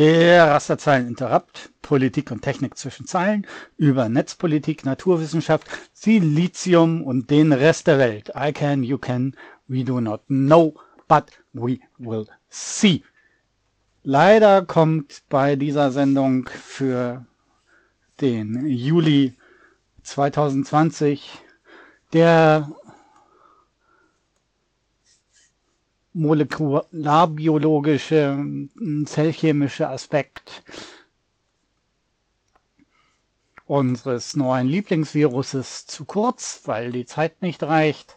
Der Rasterzeilen Interrupt, Politik und Technik zwischen Zeilen über Netzpolitik, Naturwissenschaft, Silizium und den Rest der Welt. I can, you can, we do not know, but we will see. Leider kommt bei dieser Sendung für den Juli 2020 der molekularbiologische, zellchemische Aspekt unseres neuen Lieblingsviruses zu kurz, weil die Zeit nicht reicht,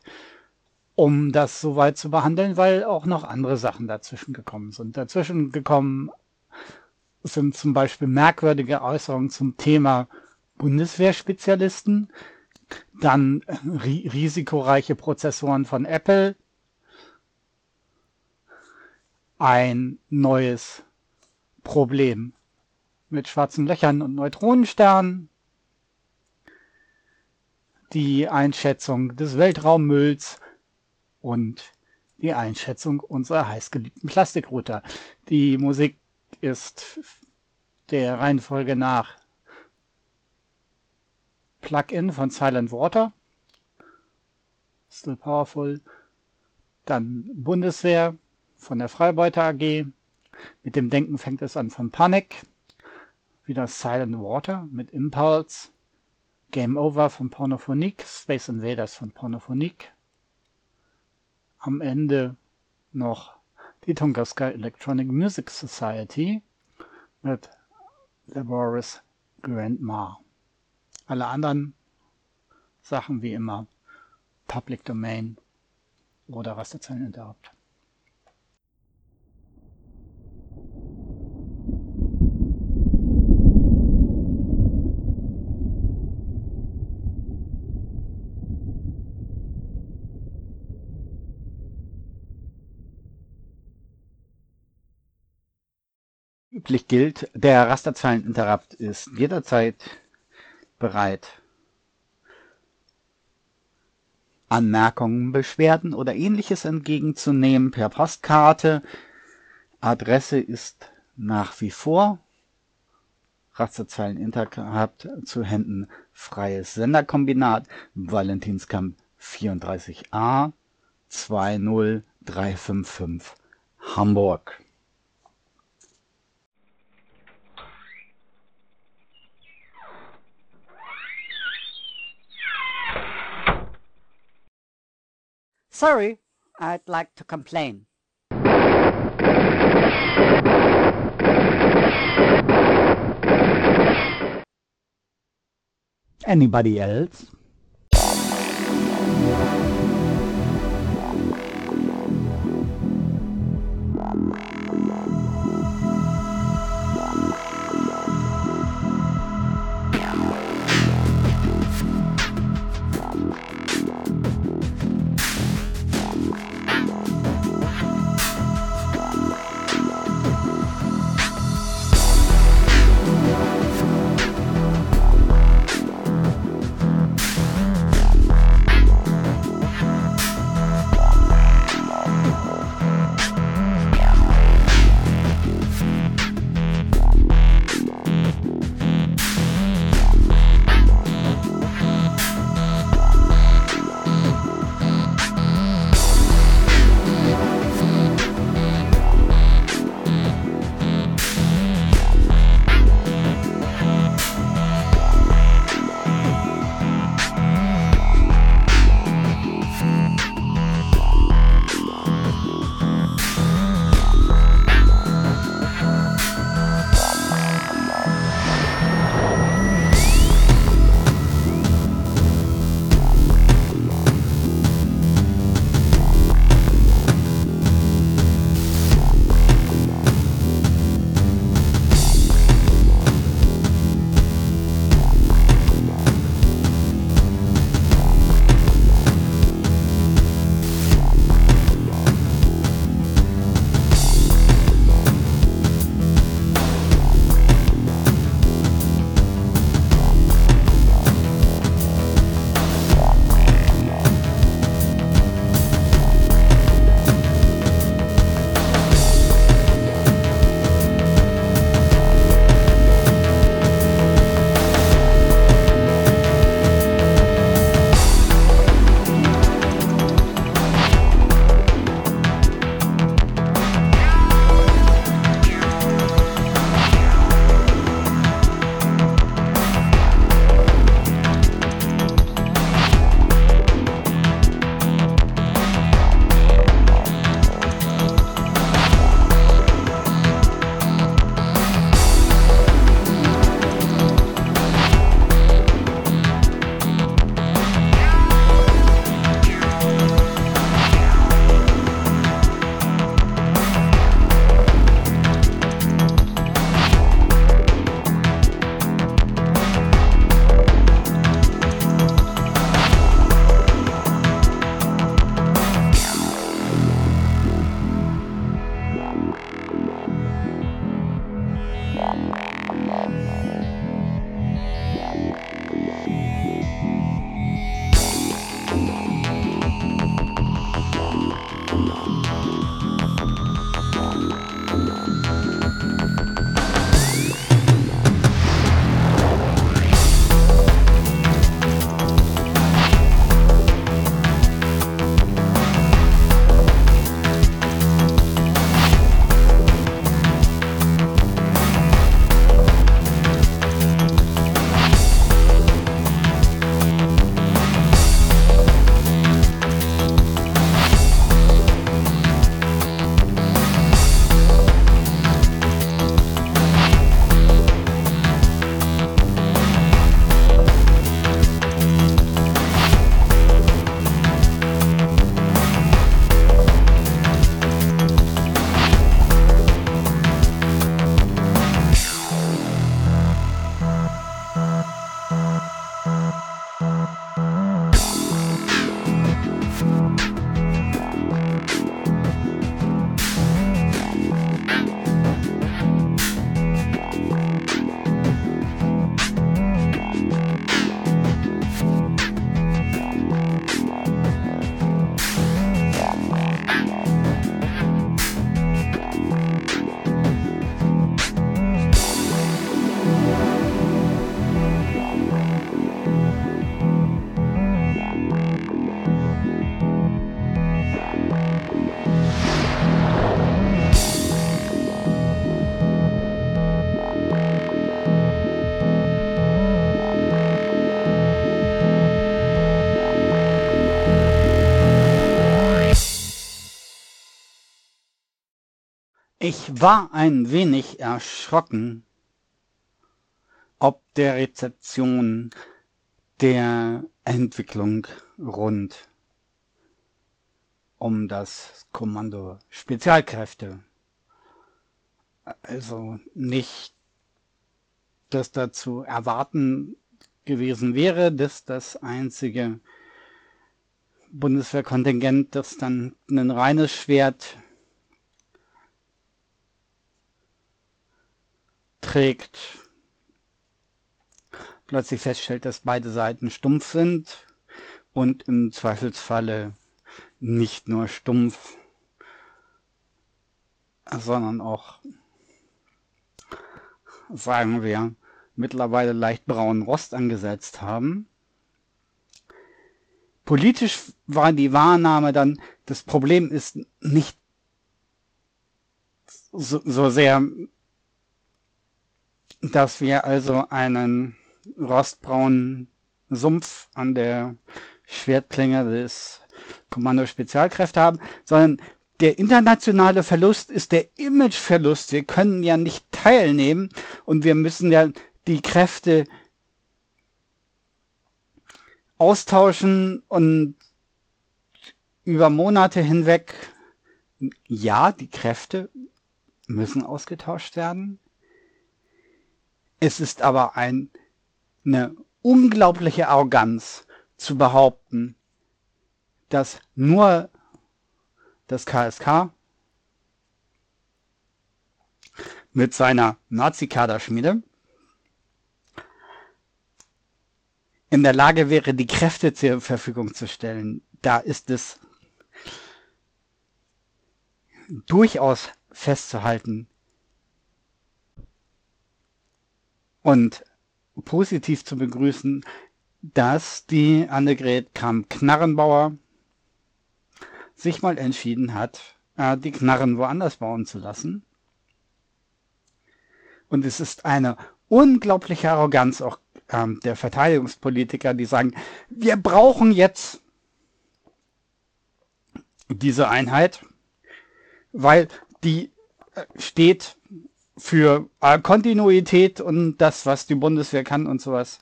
um das soweit zu behandeln, weil auch noch andere Sachen dazwischen gekommen sind. Dazwischen gekommen sind zum Beispiel merkwürdige Äußerungen zum Thema Bundeswehrspezialisten, Dann ri risikoreiche Prozessoren von Apple. Ein neues Problem mit schwarzen Löchern und Neutronensternen. Die Einschätzung des Weltraummülls und die Einschätzung unserer heißgeliebten Plastikrouter. Die Musik ist der Reihenfolge nach Plugin von Silent Water, Still Powerful, dann Bundeswehr von der Freibeuter AG, mit dem Denken fängt es an von Panic, wieder Silent Water mit Impulse, Game Over von Pornophonique, Space Invaders von Pornophonique, am Ende noch die Tunguska Electronic Music Society mit Laboris Grandma. Alle anderen Sachen wie immer Public Domain oder Rasterzeilen Interrupt. Üblich gilt, der Rasterzeileninterrupt ist jederzeit bereit, Anmerkungen, Beschwerden oder ähnliches entgegenzunehmen per Postkarte. Adresse ist nach wie vor Rasterzeileninterrupt zu Händen Freies Senderkombinat Valentinskamp 34a 20355 Hamburg. Sorry, I'd like to complain. Anybody else? Ich war ein wenig erschrocken ob der Rezeption der Entwicklung rund um das Kommando Spezialkräfte. Also nicht, dass dazu erwarten gewesen wäre, dass das einzige Bundeswehrkontingent, das dann ein reines Schwert trägt, plötzlich feststellt, dass beide Seiten stumpf sind und im Zweifelsfalle nicht nur stumpf, sondern auch, sagen wir, mittlerweile leicht braunen Rost angesetzt haben. Politisch war die Wahrnahme dann, das Problem ist nicht so, so sehr, dass wir also einen rostbraunen Sumpf an der Schwertklinge des Kommando Spezialkräfte haben, sondern der internationale Verlust ist der Imageverlust. Wir können ja nicht teilnehmen und wir müssen ja die Kräfte austauschen und über Monate hinweg, ja, die Kräfte müssen ausgetauscht werden. Es ist aber ein eine unglaubliche Arroganz zu behaupten, dass nur das KSK mit seiner Nazi-Kaderschmiede in der Lage wäre, die Kräfte zur Verfügung zu stellen. Da ist es durchaus festzuhalten. Und positiv zu begrüßen, dass die Annegret Kramp-Knarrenbauer sich mal entschieden hat, äh, die Knarren woanders bauen zu lassen. Und es ist eine unglaubliche Arroganz auch ähm, der Verteidigungspolitiker, die sagen, wir brauchen jetzt diese Einheit, weil die äh, steht für äh, Kontinuität und das, was die Bundeswehr kann und sowas.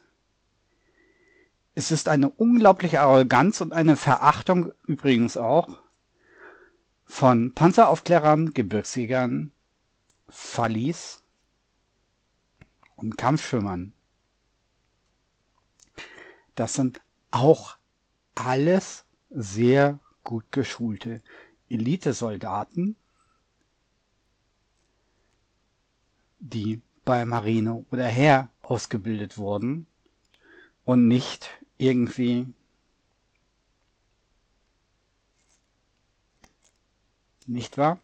Es ist eine unglaubliche Arroganz und eine Verachtung übrigens auch von Panzeraufklärern, Gebirgsjägern, Fallis und Kampfschwimmern. Das sind auch alles sehr gut geschulte Elitesoldaten, die bei Marine oder Heer ausgebildet wurden und nicht irgendwie nicht wahr?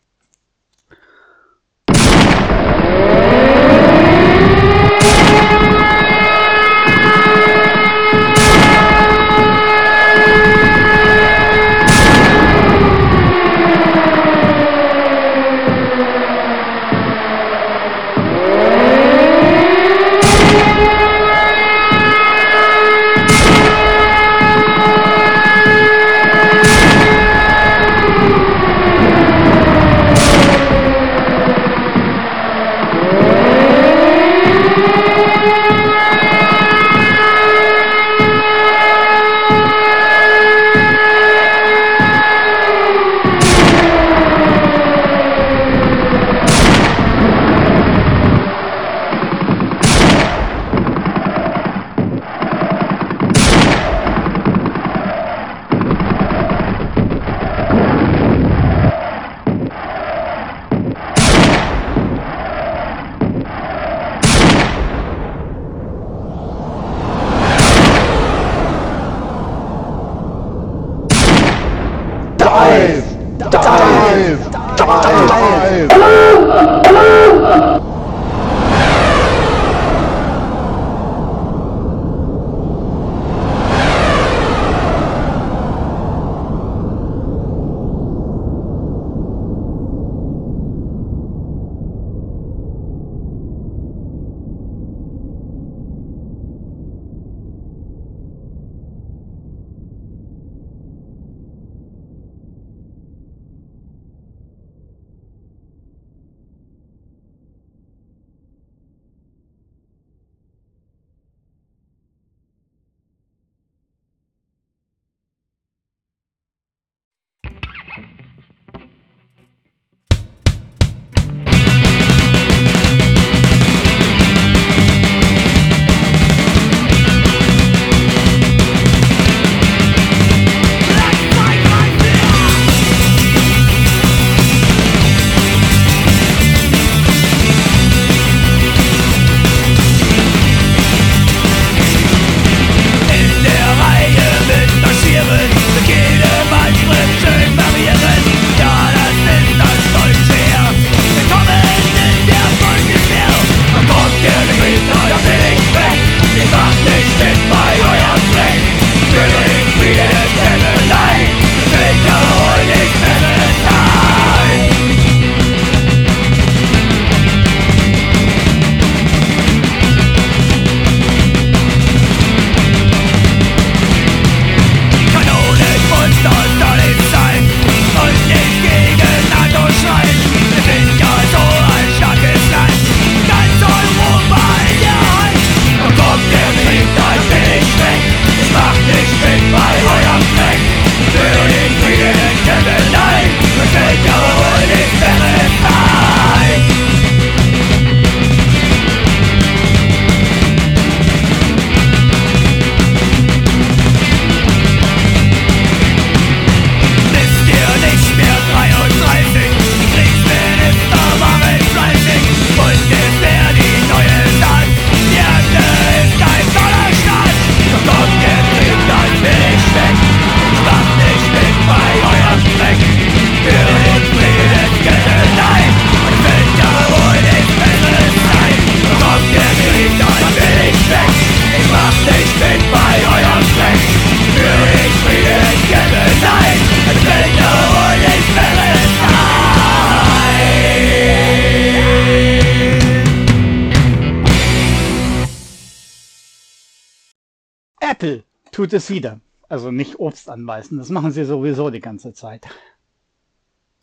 Es wieder. Also nicht Obst anbeißen, das machen sie sowieso die ganze Zeit.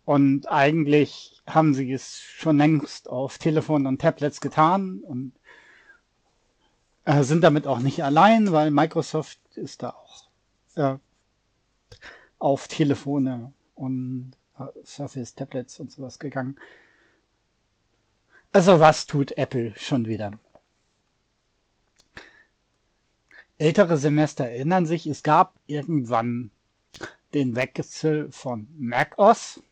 Und eigentlich haben sie es schon längst auf Telefon und Tablets getan und äh, sind damit auch nicht allein, weil Microsoft ist da auch äh, auf Telefone und äh, Surface Tablets und sowas gegangen. Also was tut Apple schon wieder? Ältere Semester erinnern sich, es gab irgendwann den Wechsel von macOS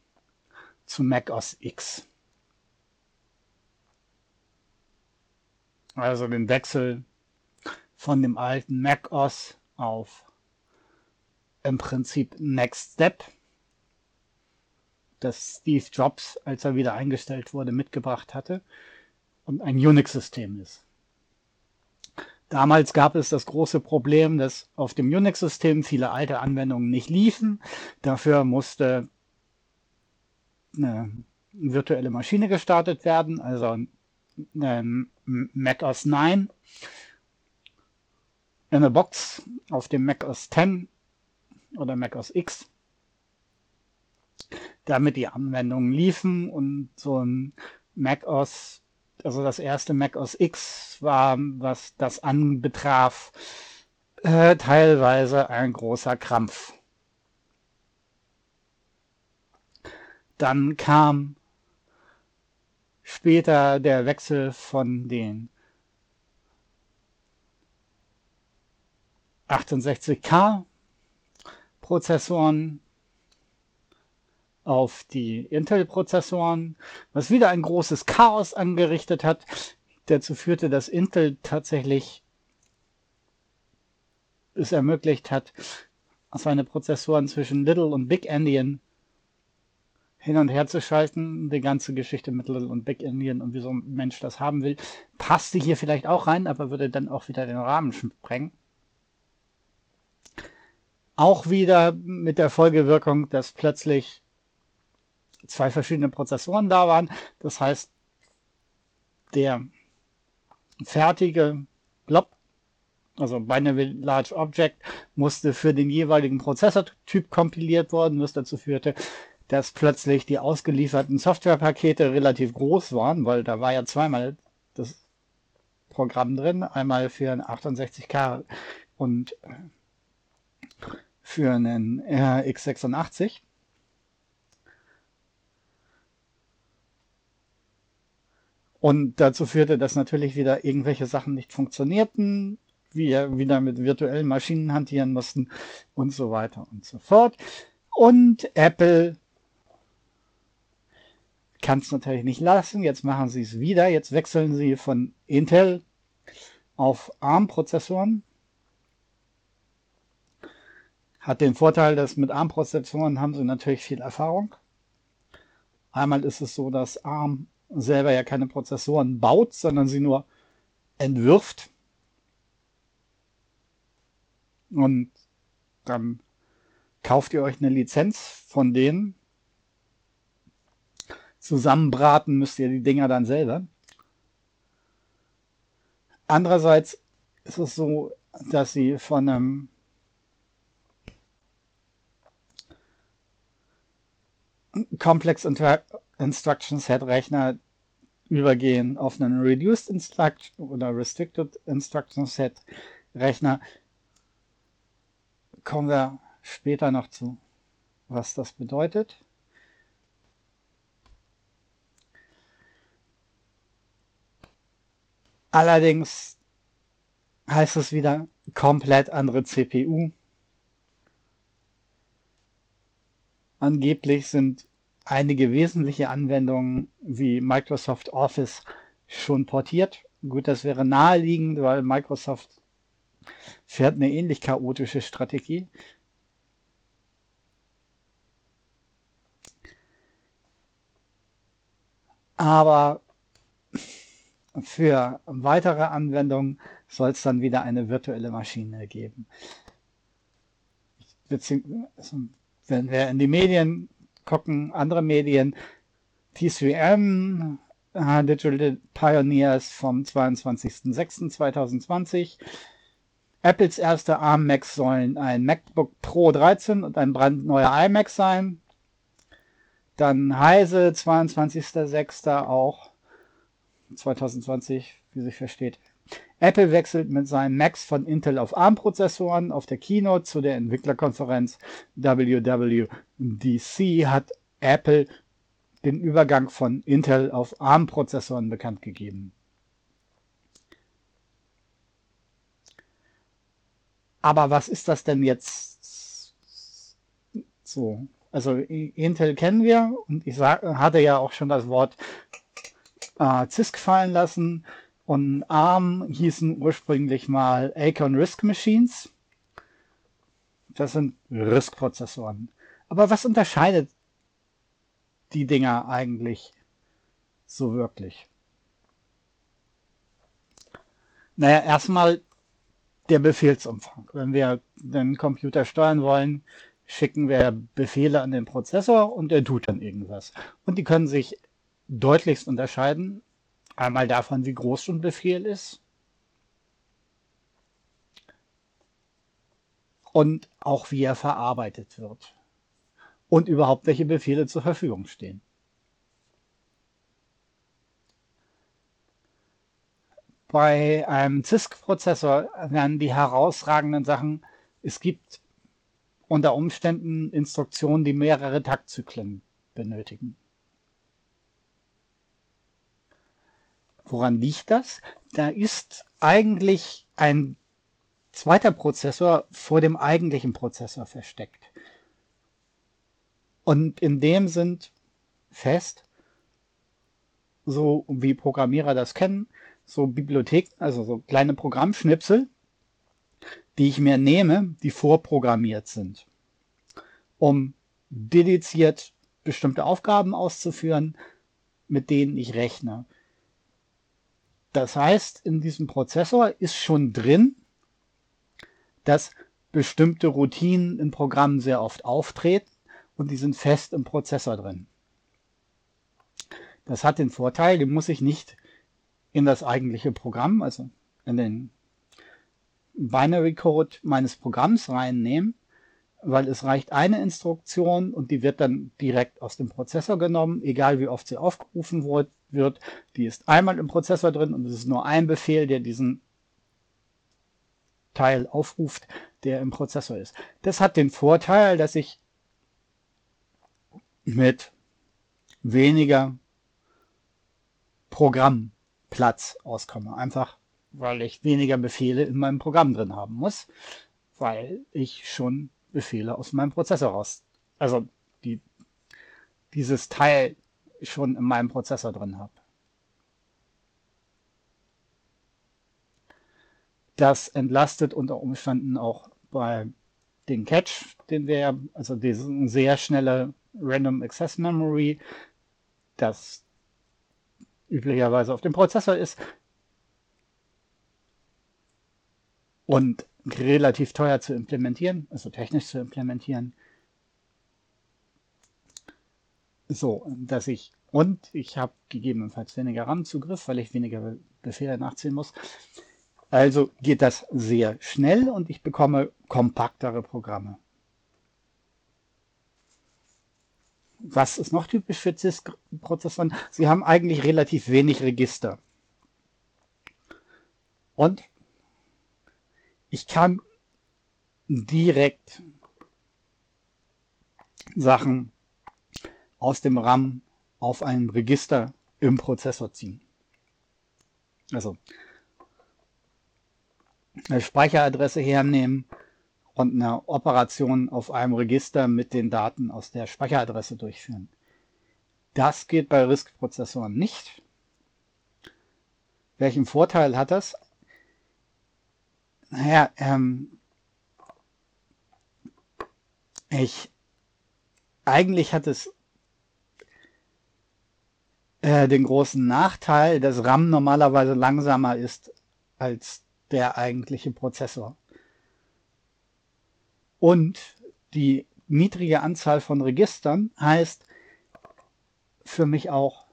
zu macOS X. Also den Wechsel von dem alten macOS auf im Prinzip Next Step, das Steve Jobs, als er wieder eingestellt wurde, mitgebracht hatte und ein Unix-System ist. Damals gab es das große Problem, dass auf dem Unix-System viele alte Anwendungen nicht liefen. Dafür musste eine virtuelle Maschine gestartet werden, also ein Mac OS 9 in eine Box auf dem Mac OS 10 oder Mac OS X, damit die Anwendungen liefen und so ein Mac OS also das erste Mac OS X war, was das anbetraf, äh, teilweise ein großer Krampf. Dann kam später der Wechsel von den 68K Prozessoren auf die Intel-Prozessoren, was wieder ein großes Chaos angerichtet hat, dazu führte, dass Intel tatsächlich es ermöglicht hat, seine Prozessoren zwischen Little und Big Endian hin und her zu schalten. Die ganze Geschichte mit Little und Big Endian und wieso ein Mensch das haben will, passte hier vielleicht auch rein, aber würde dann auch wieder den Rahmen sprengen. Auch wieder mit der Folgewirkung, dass plötzlich zwei verschiedene Prozessoren da waren. Das heißt, der fertige Blob, also Binary Large Object, musste für den jeweiligen Prozessortyp kompiliert worden, was dazu führte, dass plötzlich die ausgelieferten Softwarepakete relativ groß waren, weil da war ja zweimal das Programm drin, einmal für ein 68K und für einen x86. Und dazu führte das natürlich wieder irgendwelche Sachen nicht funktionierten, wir wieder mit virtuellen Maschinen hantieren mussten und so weiter und so fort. Und Apple kann es natürlich nicht lassen. Jetzt machen sie es wieder. Jetzt wechseln sie von Intel auf ARM-Prozessoren. Hat den Vorteil, dass mit ARM-Prozessoren haben sie natürlich viel Erfahrung. Einmal ist es so, dass ARM selber ja keine Prozessoren baut, sondern sie nur entwirft. Und dann kauft ihr euch eine Lizenz von denen. Zusammenbraten müsst ihr die Dinger dann selber. Andererseits ist es so, dass sie von einem Complex Instruction Set Rechner übergehen auf einen Reduced Instruction oder Restricted Instruction Set Rechner. Kommen wir später noch zu, was das bedeutet. Allerdings heißt es wieder komplett andere CPU. Angeblich sind einige wesentliche Anwendungen wie Microsoft Office schon portiert. Gut, das wäre naheliegend, weil Microsoft fährt eine ähnlich chaotische Strategie. Aber für weitere Anwendungen soll es dann wieder eine virtuelle Maschine geben. Also, wenn wir in die Medien gucken andere Medien. T3M, Digital Pioneers vom 22.06.2020. Apples erste ARM Macs sollen ein MacBook Pro 13 und ein brandneuer iMac sein. Dann Heise, 22.06. auch 2020, wie sich versteht. Apple wechselt mit seinen Macs von Intel auf ARM-Prozessoren. Auf der Keynote zu der Entwicklerkonferenz WWDC hat Apple den Übergang von Intel auf ARM-Prozessoren bekannt gegeben. Aber was ist das denn jetzt so? Also Intel kennen wir und ich sag, hatte ja auch schon das Wort äh, CISC fallen lassen. Und ARM hießen ursprünglich mal Acorn RISC Machines. Das sind RISC-Prozessoren. Aber was unterscheidet die Dinger eigentlich so wirklich? Naja, erstmal der Befehlsumfang. Wenn wir den Computer steuern wollen, schicken wir Befehle an den Prozessor und er tut dann irgendwas. Und die können sich deutlichst unterscheiden Einmal davon, wie groß so ein Befehl ist. Und auch wie er verarbeitet wird. Und überhaupt, welche Befehle zur Verfügung stehen. Bei einem CISC-Prozessor werden die herausragenden Sachen, es gibt unter Umständen Instruktionen, die mehrere Taktzyklen benötigen. Woran liegt das? Da ist eigentlich ein zweiter Prozessor vor dem eigentlichen Prozessor versteckt. Und in dem sind fest, so wie Programmierer das kennen, so Bibliotheken, also so kleine Programmschnipsel, die ich mir nehme, die vorprogrammiert sind, um dediziert bestimmte Aufgaben auszuführen, mit denen ich rechne. Das heißt, in diesem Prozessor ist schon drin, dass bestimmte Routinen in Programmen sehr oft auftreten und die sind fest im Prozessor drin. Das hat den Vorteil, den muss ich nicht in das eigentliche Programm, also in den Binary Code meines Programms reinnehmen, weil es reicht eine Instruktion und die wird dann direkt aus dem Prozessor genommen, egal wie oft sie aufgerufen wird. Die ist einmal im Prozessor drin und es ist nur ein Befehl, der diesen Teil aufruft, der im Prozessor ist. Das hat den Vorteil, dass ich mit weniger Programmplatz auskomme. Einfach weil ich weniger Befehle in meinem Programm drin haben muss, weil ich schon Befehle aus meinem Prozessor raus. Also die, dieses Teil schon in meinem Prozessor drin habe. Das entlastet unter Umständen auch bei den Catch, den wir, also diese sehr schnelle Random Access Memory, das üblicherweise auf dem Prozessor ist. Und relativ teuer zu implementieren, also technisch zu implementieren. So, dass ich, und ich habe gegebenenfalls weniger RAM-Zugriff, weil ich weniger Befehle nachziehen muss. Also geht das sehr schnell und ich bekomme kompaktere Programme. Was ist noch typisch für CISC-Prozessoren? Sie haben eigentlich relativ wenig Register. Und ich kann direkt Sachen aus dem RAM auf ein Register im Prozessor ziehen. Also eine Speicheradresse hernehmen und eine Operation auf einem Register mit den Daten aus der Speicheradresse durchführen. Das geht bei RISC-Prozessoren nicht. Welchen Vorteil hat das? Naja, ähm, ich, eigentlich hat es äh, den großen Nachteil, dass RAM normalerweise langsamer ist als der eigentliche Prozessor. Und die niedrige Anzahl von Registern heißt für mich auch,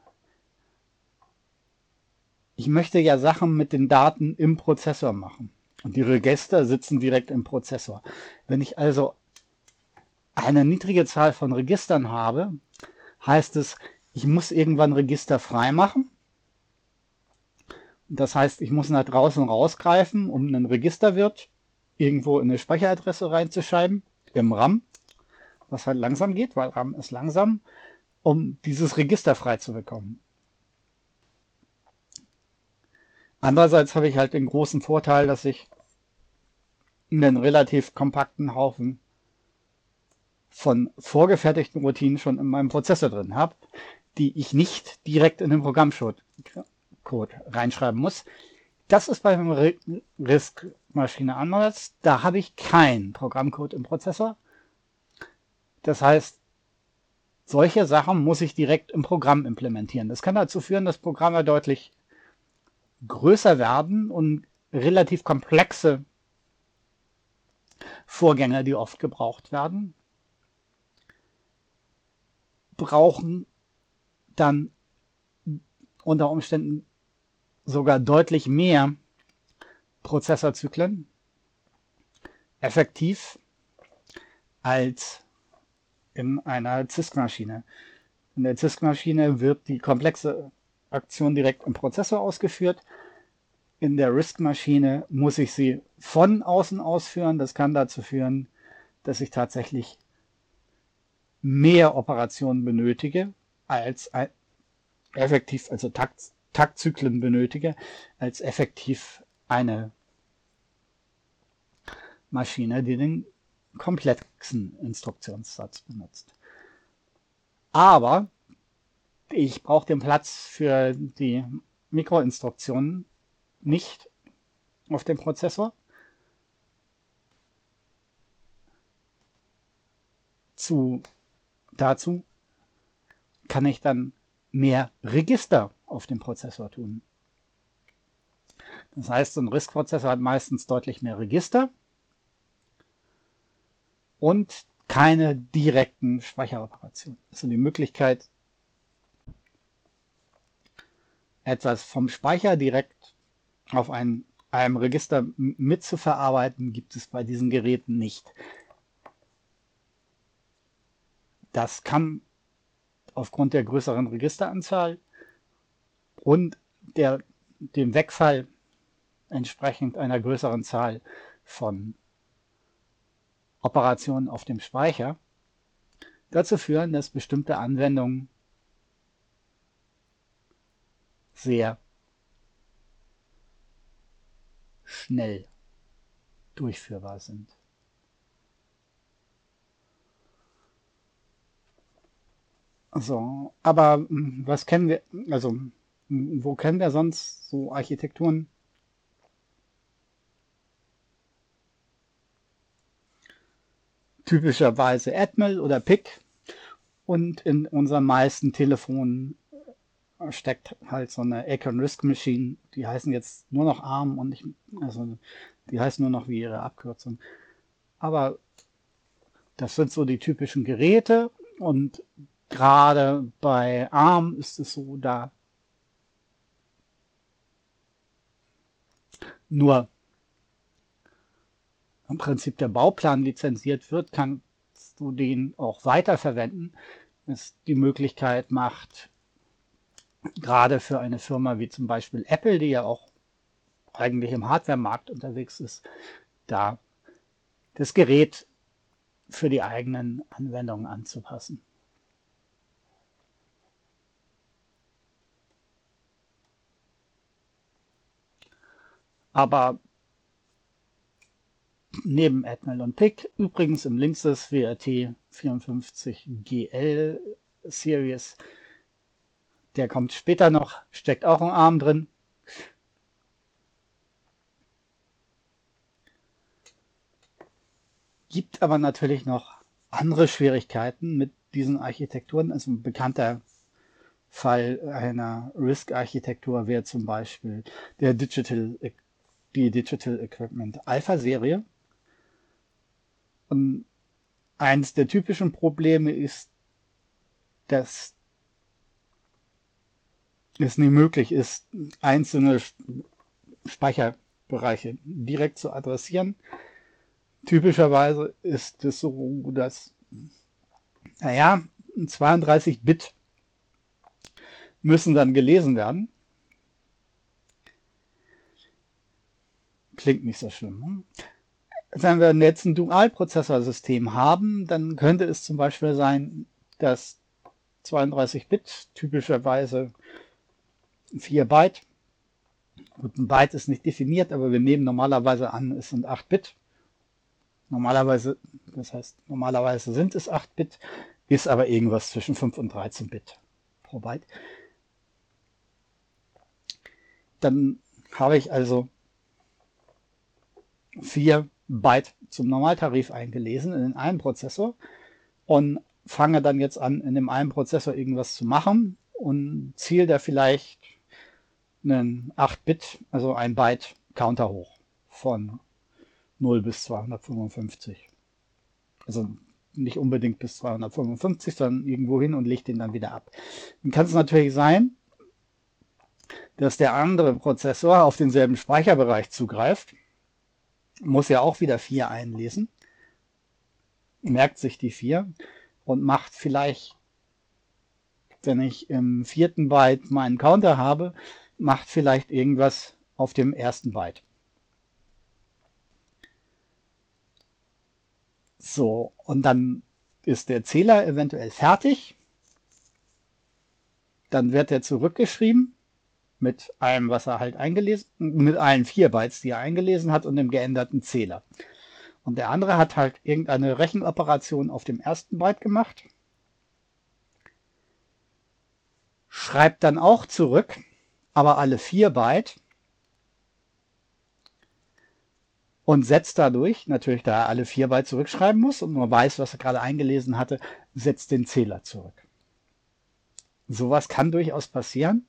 ich möchte ja Sachen mit den Daten im Prozessor machen. Und die Register sitzen direkt im Prozessor. Wenn ich also eine niedrige Zahl von Registern habe, heißt es, ich muss irgendwann Register freimachen. Das heißt, ich muss nach draußen rausgreifen, um einen Registerwirt irgendwo in eine Speicheradresse reinzuschreiben, im RAM, was halt langsam geht, weil RAM ist langsam, um dieses Register frei zu bekommen. Andererseits habe ich halt den großen Vorteil, dass ich einen relativ kompakten Haufen von vorgefertigten Routinen schon in meinem Prozessor drin habe, die ich nicht direkt in den Programmcode reinschreiben muss. Das ist bei einer RISC-Maschine anders. Da habe ich keinen Programmcode im Prozessor. Das heißt, solche Sachen muss ich direkt im Programm implementieren. Das kann dazu führen, dass Programme deutlich größer werden und relativ komplexe Vorgänge, die oft gebraucht werden, brauchen dann unter Umständen sogar deutlich mehr Prozessorzyklen effektiv als in einer CISC-Maschine. In der CISC-Maschine wird die komplexe Aktion direkt im Prozessor ausgeführt. In der RISC-Maschine muss ich sie von außen ausführen. Das kann dazu führen, dass ich tatsächlich mehr Operationen benötige als effektiv, also Takt, Taktzyklen benötige, als effektiv eine Maschine, die den komplexen Instruktionssatz benutzt. Aber ich brauche den Platz für die Mikroinstruktionen nicht auf dem Prozessor. Zu, dazu kann ich dann mehr Register auf dem Prozessor tun. Das heißt, so ein RISC-Prozessor hat meistens deutlich mehr Register und keine direkten Speicheroperationen. Also die Möglichkeit, etwas vom Speicher direkt auf ein, einem Register mitzuverarbeiten, gibt es bei diesen Geräten nicht. Das kann aufgrund der größeren Registeranzahl und der, dem Wegfall entsprechend einer größeren Zahl von Operationen auf dem Speicher dazu führen, dass bestimmte Anwendungen sehr schnell durchführbar sind. So, aber hm, was kennen wir, also hm, wo kennen wir sonst so Architekturen? Typischerweise Atmel oder PIC und in unseren meisten Telefonen steckt halt so eine Acorn Risk Machine. Die heißen jetzt nur noch ARM und ich, also die heißen nur noch wie ihre Abkürzung. Aber das sind so die typischen Geräte und gerade bei ARM ist es so, da nur im Prinzip der Bauplan lizenziert wird, kannst du den auch weiterverwenden. Es die Möglichkeit macht, gerade für eine Firma wie zum Beispiel Apple, die ja auch eigentlich im Hardware-Markt unterwegs ist, da das Gerät für die eigenen Anwendungen anzupassen. Aber neben Admiral und PIC, übrigens im Linksys WRT 54GL Series der kommt später noch, steckt auch ein Arm drin. Gibt aber natürlich noch andere Schwierigkeiten mit diesen Architekturen. Also ein bekannter Fall einer RISC-Architektur wäre zum Beispiel der Digital, die Digital Equipment Alpha Serie. Und eines der typischen Probleme ist, dass es nicht möglich ist, einzelne Speicher Bereiche direkt zu adressieren. Typischerweise ist es so, dass, naja, 32 Bit müssen dann gelesen werden. Klingt nicht so schlimm. Ne? Wenn wir jetzt ein Dualprozessorsystem haben, dann könnte es zum Beispiel sein, dass 32 Bit typischerweise 4 Byte. Gut, ein Byte ist nicht definiert, aber wir nehmen normalerweise an, es sind 8 Bit. Normalerweise, das heißt, normalerweise sind es 8 Bit, ist aber irgendwas zwischen 5 und 13 Bit pro Byte. Dann habe ich also 4 Byte zum Normaltarif eingelesen in einen Prozessor und fange dann jetzt an, in dem einen Prozessor irgendwas zu machen und ziehe da vielleicht einen 8-Bit, also ein Byte Counter hoch von 0 bis 255. Also nicht unbedingt bis 255, sondern irgendwo hin und legt den dann wieder ab. Dann kann es natürlich sein, dass der andere Prozessor auf denselben Speicherbereich zugreift. Muss ja auch wieder 4 einlesen. Merkt sich die 4 und macht vielleicht, wenn ich im vierten Byte meinen Counter habe, macht vielleicht irgendwas auf dem ersten Byte. So, und dann ist der Zähler eventuell fertig. Dann wird er zurückgeschrieben mit allem, was er halt eingelesen, mit allen vier Bytes, die er eingelesen hat und dem geänderten Zähler. Und der andere hat halt irgendeine Rechenoperation auf dem ersten Byte gemacht, schreibt dann auch zurück, aber alle vier Byte und setzt dadurch, natürlich da er alle vier Byte zurückschreiben muss und nur weiß, was er gerade eingelesen hatte, setzt den Zähler zurück. Sowas kann durchaus passieren.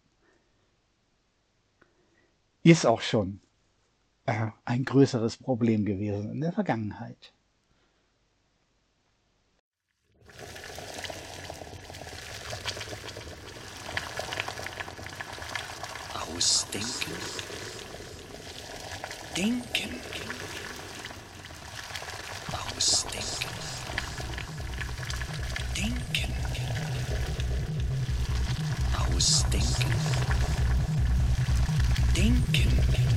Ist auch schon äh, ein größeres Problem gewesen in der Vergangenheit. Ausdenken. Denken. Ausdenken. Denken. Ausdenken. Denken.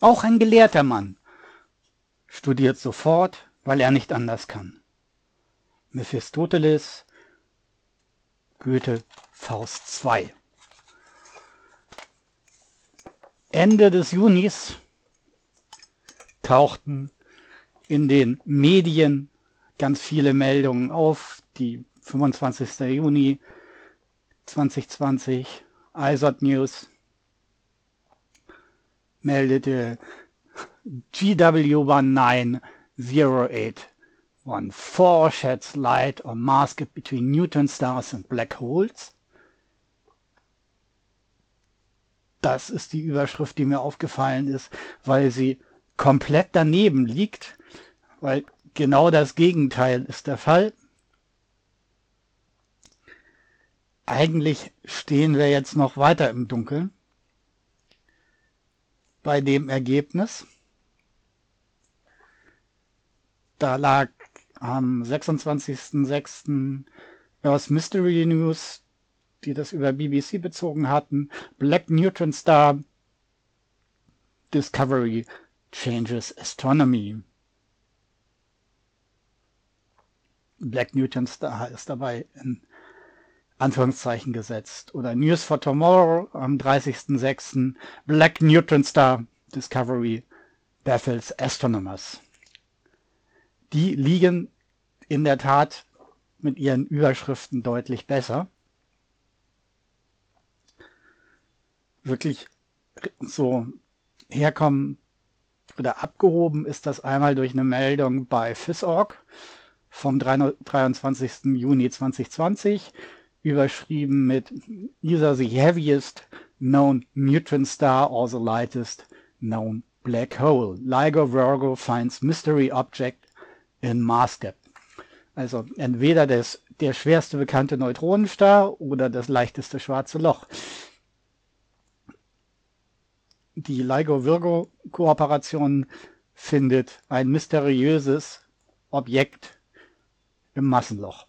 Auch ein gelehrter Mann studiert sofort, weil er nicht anders kann. Mephistopheles, Goethe, Faust 2. Ende des Junis tauchten in den Medien ganz viele Meldungen auf. Die 25. Juni 2020, ISOT News meldete GW190814 sheds light on mask between neutron stars and black holes. Das ist die Überschrift, die mir aufgefallen ist, weil sie komplett daneben liegt, weil genau das Gegenteil ist der Fall. Eigentlich stehen wir jetzt noch weiter im Dunkeln bei dem Ergebnis. Da lag am 26.06. aus Mystery News, die das über BBC bezogen hatten, Black Neutron Star Discovery Changes Astronomy. Black Neutron Star ist dabei in Anführungszeichen gesetzt. Oder News for Tomorrow am 30.06. Black Neutron Star Discovery baffles astronomers. Die liegen in der Tat mit ihren Überschriften deutlich besser. Wirklich so herkommen oder abgehoben ist das einmal durch eine Meldung bei FISORG vom 23. Juni 2020 überschrieben mit either the heaviest known neutron star or the lightest known black hole. LIGO Virgo finds mystery object in mass gap. Also entweder das der schwerste bekannte Neutronenstar oder das leichteste schwarze Loch. Die LIGO-Virgo-Kooperation findet ein mysteriöses Objekt im Massenloch.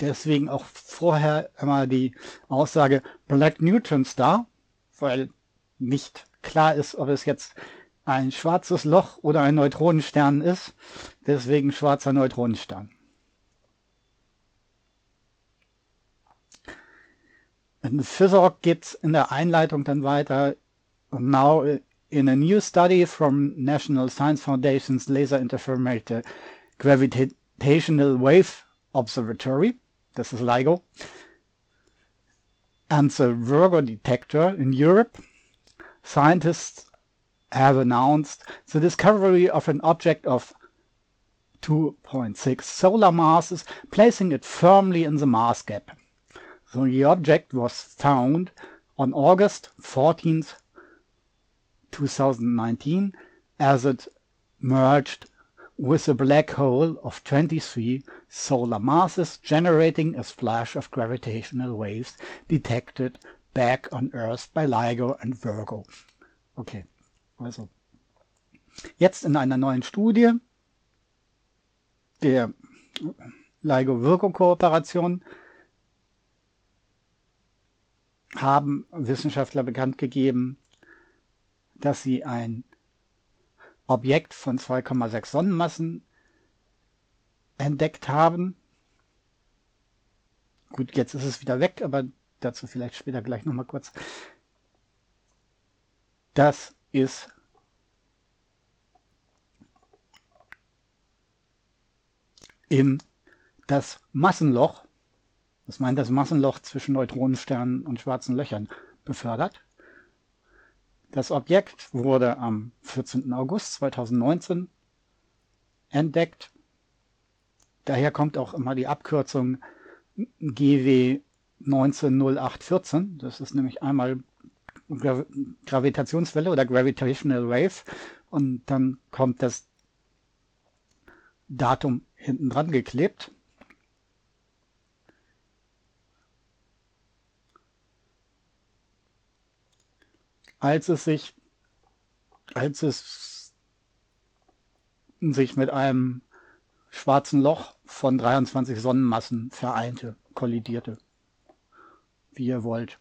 Deswegen auch vorher immer die Aussage Black Newton Star, weil nicht klar ist, ob es jetzt ein schwarzes Loch oder ein Neutronenstern ist. Deswegen schwarzer Neutronenstern. In Physok geht's in der Einleitung dann weiter. Now in a new study from National Science Foundation's Laser Interferometer Gravitational Wave Observatory, this is LIGO, and the Virgo detector in Europe, scientists have announced the discovery of an object of 2.6 solar masses, placing it firmly in the mass gap. So the object was found on August 14th, 2019 as it merged with a black hole of 23 solar masses generating a splash of gravitational waves detected back on Earth by LIGO and Virgo. Okay, also jetzt in einer neuen Studie der LIGO-Virgo-Kooperation haben Wissenschaftler bekannt gegeben, dass sie ein Objekt von 2,6 Sonnenmassen entdeckt haben. Gut, jetzt ist es wieder weg, aber dazu vielleicht später gleich nochmal kurz. Das ist in das Massenloch, das meint das Massenloch zwischen Neutronensternen und schwarzen Löchern, befördert. Das Objekt wurde am 14. August 2019 entdeckt. Daher kommt auch immer die Abkürzung GW 190814. Das ist nämlich einmal Gra Gravitationswelle oder Gravitational Wave und dann kommt das Datum hinten dran geklebt. Als es sich, als es sich mit einem schwarzen Loch von 23 Sonnenmassen vereinte, kollidierte. Wie ihr wollt.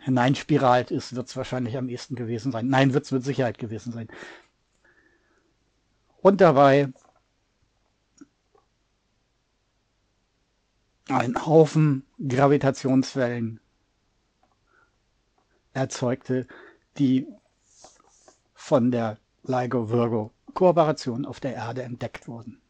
Hineinspiralt ist, wird es wahrscheinlich am ehesten gewesen sein. Nein, wird es mit Sicherheit gewesen sein. Und dabei ein Haufen Gravitationswellen erzeugte, die von der LIGO-Virgo-Kooperation auf der Erde entdeckt wurden.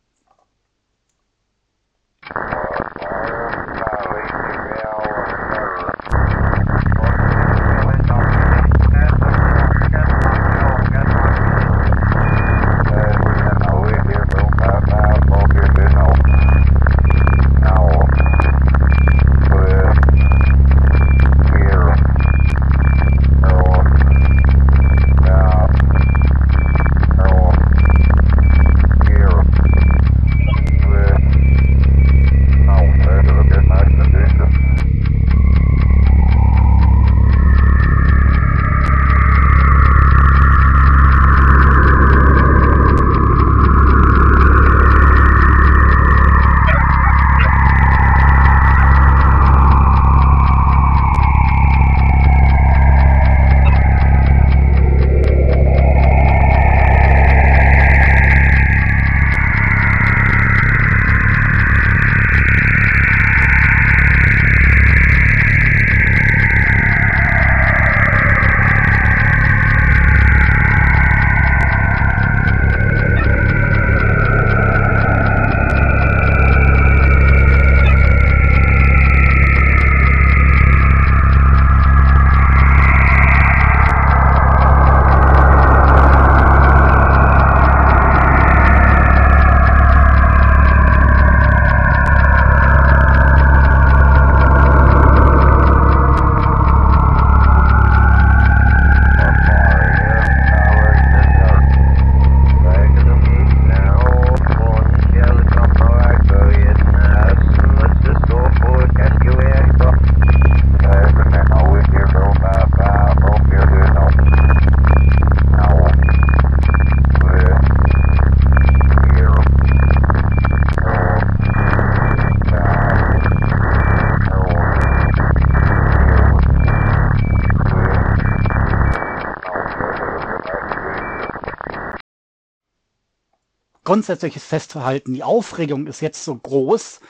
Grundsätzlich ist festzuhalten, die Aufregung ist jetzt so groß,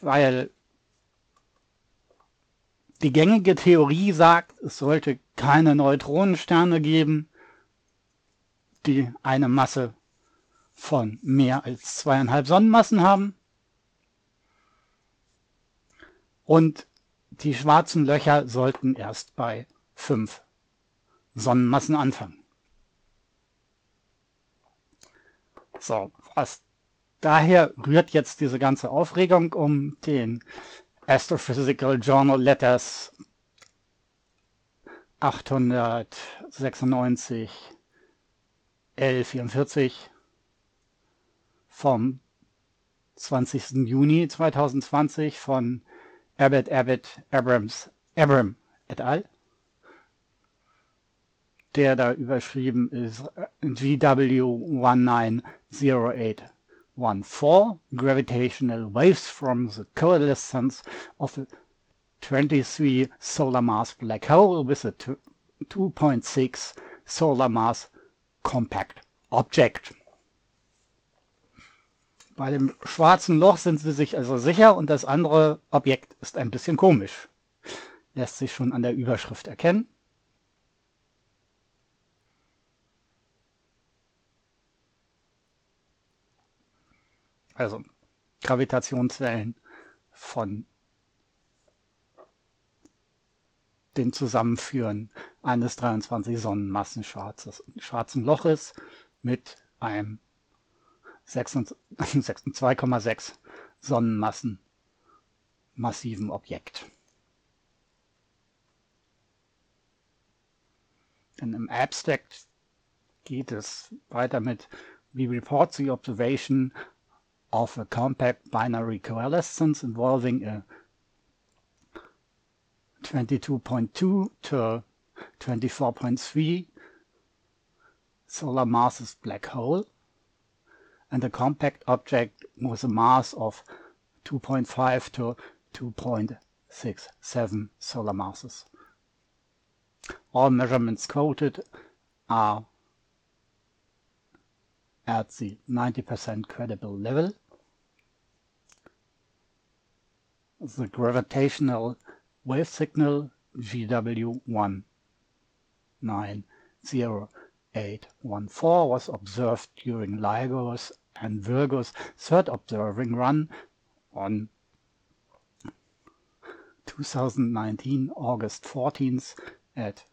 weil die gängige Theorie sagt, es sollte keine Neutronensterne geben, die eine Masse von mehr als zweieinhalb Sonnenmassen haben. Und die schwarzen Löcher sollten erst bei fünf Sonnenmassen anfangen. So, was daher rührt jetzt diese ganze Aufregung um den Astrophysical Journal Letters 896 L44 vom 20. Juni 2020 von Abbott Abbott Abrams Abram et al. Der da überschrieben ist GW190814 Gravitational Waves from the Coalescence of a 23 solar mass black hole with a 2.6 solar mass compact object. Bei dem schwarzen Loch sind sie sich also sicher und das andere Objekt ist ein bisschen komisch. Lässt sich schon an der Überschrift erkennen. Also Gravitationswellen von dem Zusammenführen eines 23 Sonnenmassen schwarzen Loches mit einem 2,6 Sonnenmassen massiven Objekt. Denn im Abstract geht es weiter mit We report the observation of a compact binary coalescence involving a 22.2 to 24.3 solar masses black hole and a compact object with a mass of 2.5 to 2.67 solar masses. All measurements quoted are at the 90% credible level. The gravitational wave signal GW190814 was observed during LIGO's and Virgo's third observing run on 2019 August 14th at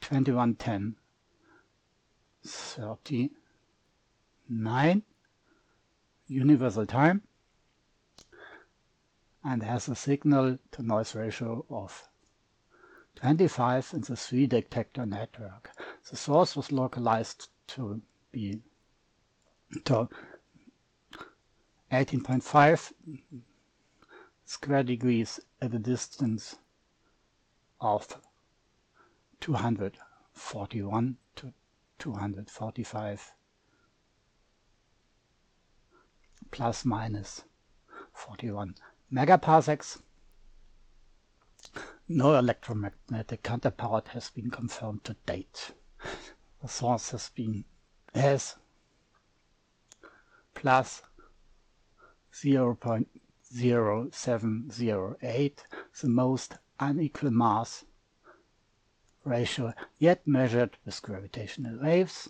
2110 39 universal time and has a signal to noise ratio of 25 in the three detector network. The source was localized to be to 18.5 square degrees at a distance of 241 to 245 plus minus 41 megaparsecs. No electromagnetic counterpart has been confirmed to date. The source has been has plus 0.0708, the most unequal mass ratio yet measured with gravitational waves,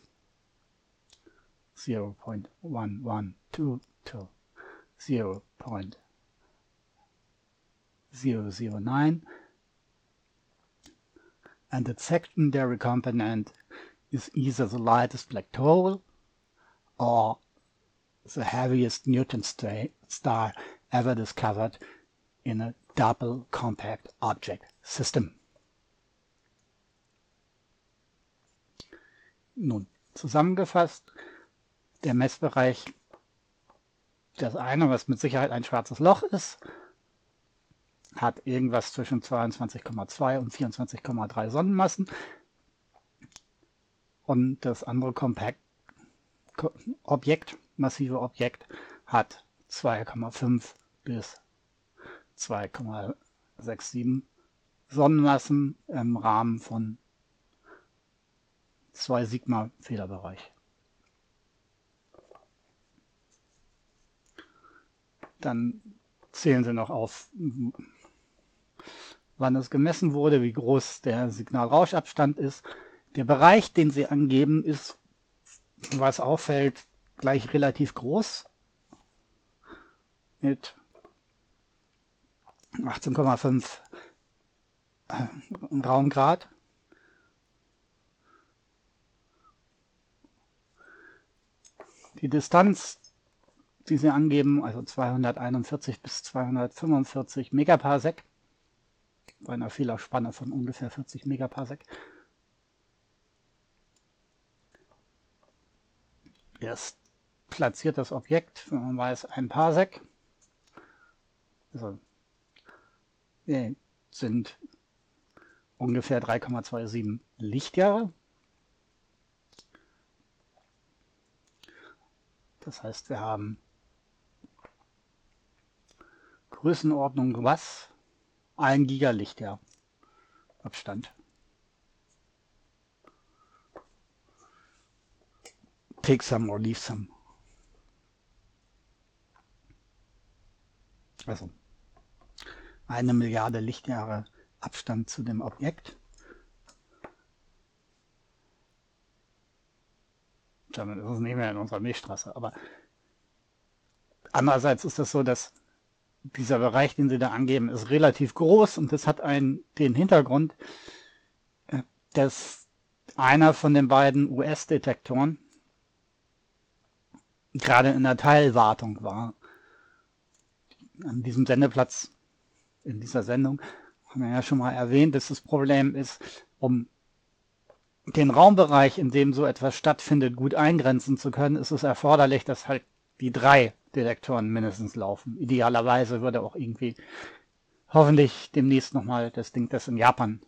0.112 to 0.009, and its secondary component is either the lightest black hole or the heaviest Newton star ever discovered in a double compact object system. Nun, zusammengefasst, der Messbereich, das eine, was mit Sicherheit ein schwarzes Loch ist, hat irgendwas zwischen 22,2 und 24,3 Sonnenmassen. Und das andere Compact Objekt, massive Objekt, hat 2,5 bis 2,67 Sonnenmassen im Rahmen von 2 Sigma Federbereich. Dann zählen sie noch auf, wann es gemessen wurde, wie groß der Signalrauschabstand ist. Der Bereich, den sie angeben, ist, was auffällt, gleich relativ groß mit 18,5 Raumgrad. Die Distanz, die sie angeben, also 241 bis 245 Megaparsec, bei einer Fehlerspanne von ungefähr 40 Megaparsec. Erst platziert das Objekt, wenn man weiß, ein Parsec. Also, wir sind ungefähr 3,27 Lichtjahre. Das heißt, wir haben Größenordnung was? Ein Gigalichtjahr Abstand. Take some or leave some. Also eine Milliarde Lichtjahre Abstand zu dem Objekt. Damit ist es nicht mehr in unserer Milchstraße. Aber andererseits ist das so, dass dieser Bereich, den Sie da angeben, ist relativ groß und das hat einen, den Hintergrund, äh, dass einer von den beiden US-Detektoren gerade in der Teilwartung war. An diesem Sendeplatz, in dieser Sendung, haben wir ja schon mal erwähnt, dass das Problem ist, um den Raumbereich, in dem so etwas stattfindet, gut eingrenzen zu können, ist es erforderlich, dass halt die drei Detektoren mindestens laufen. Idealerweise würde auch irgendwie hoffentlich demnächst nochmal das Ding, das in Japan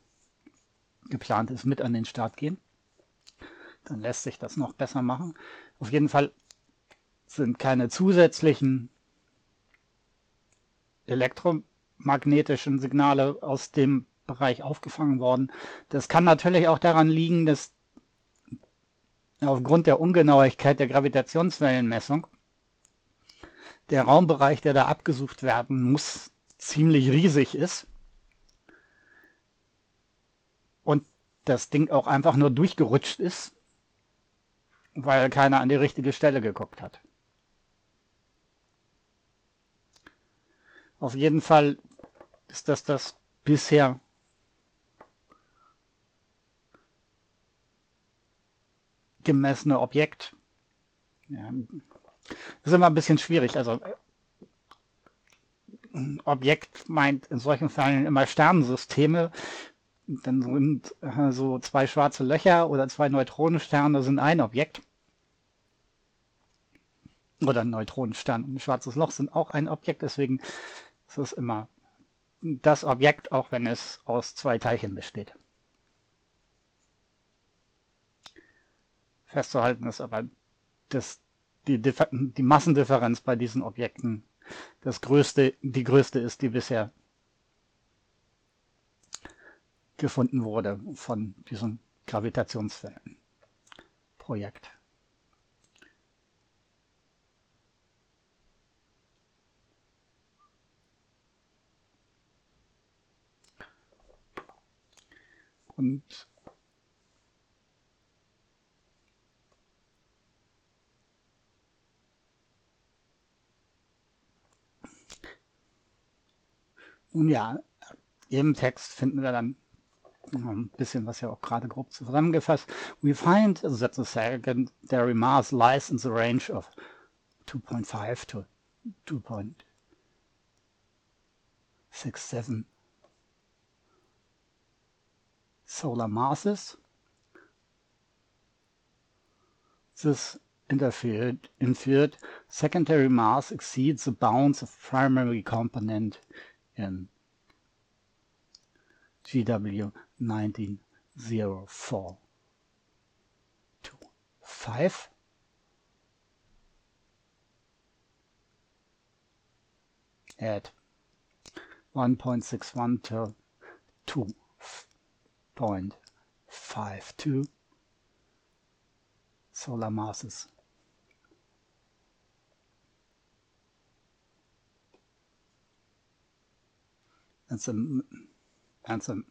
geplant ist, mit an den Start gehen. Dann lässt sich das noch besser machen. Auf jeden Fall sind keine zusätzlichen elektromagnetischen Signale aus dem Bereich aufgefangen worden. Das kann natürlich auch daran liegen, dass aufgrund der Ungenauigkeit der Gravitationswellenmessung der Raumbereich, der da abgesucht werden muss, ziemlich riesig ist. Und das Ding auch einfach nur durchgerutscht ist, weil keiner an die richtige Stelle geguckt hat. Auf jeden Fall ist das das bisher gemessene Objekt. Ja, das ist immer ein bisschen schwierig. Also ein Objekt meint in solchen Fällen immer Sternensysteme. Dann sind äh, so zwei schwarze Löcher oder zwei Neutronensterne sind ein Objekt. Oder ein Neutronenstern und ein schwarzes Loch sind auch ein Objekt. Deswegen ist es immer das Objekt, auch wenn es aus zwei Teilchen besteht. Festzuhalten ist aber, dass die, die Massendifferenz bei diesen Objekten das größte, die größte ist, die bisher gefunden wurde von diesem Gravitationswellenprojekt. Und Nun ja, im Text finden wir dann ein bisschen, was ja auch gerade grob zusammengefasst. We find that the secondary mass lies in the range of 2.5 to 2.67 solar masses. This interfered, inferred secondary mass exceeds the bounds of primary component in GW 1904 to 5 at 1.61 to 2.52 solar masses It's a, it's the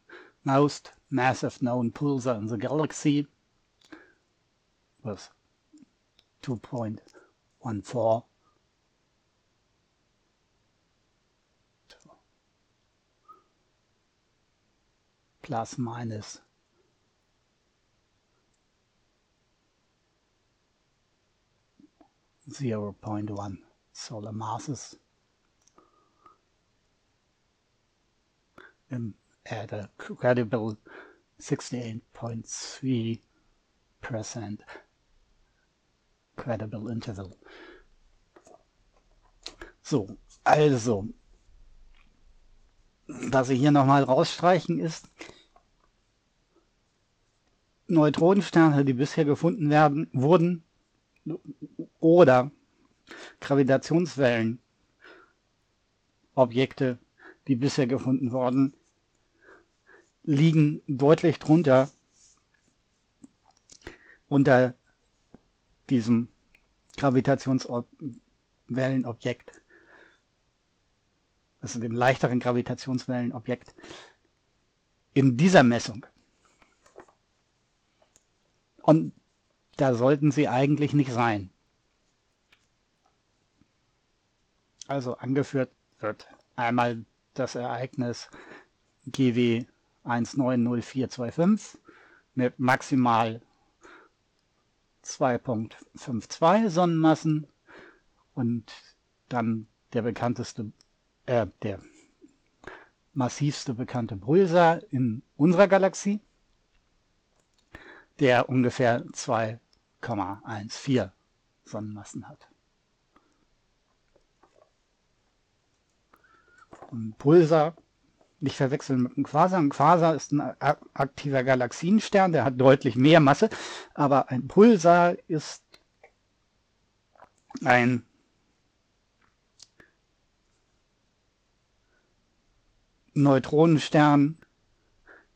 most massive known pulsar in the galaxy with 2.14 plus minus zero point one solar masses and at a credible sixty eight point three percent credible interval. So, also, was Sie hier nochmal rausstreichen ist, Neutronensterne, die bisher gefunden werden, wurden oder Gravitationswellen, Objekte, die bisher gefunden wurden, liegen deutlich drunter unter diesem Gravitationswellenobjekt, also dem leichteren Gravitationswellenobjekt, in dieser Messung. Und da sollten sie eigentlich nicht sein. Also angeführt wird einmal das Ereignis GW 190425 mit maximal 2.52 Sonnenmassen und dann der bekannteste, äh, der massivste bekannte Pulsar in unserer Galaxie, der ungefähr 2,14 Sonnenmassen hat. Ein Pulsar nicht verwechseln mit einem Quasar. Ein Quasar ist ein aktiver Galaxienstern, der hat deutlich mehr Masse, aber ein Pulsar ist ein Neutronenstern,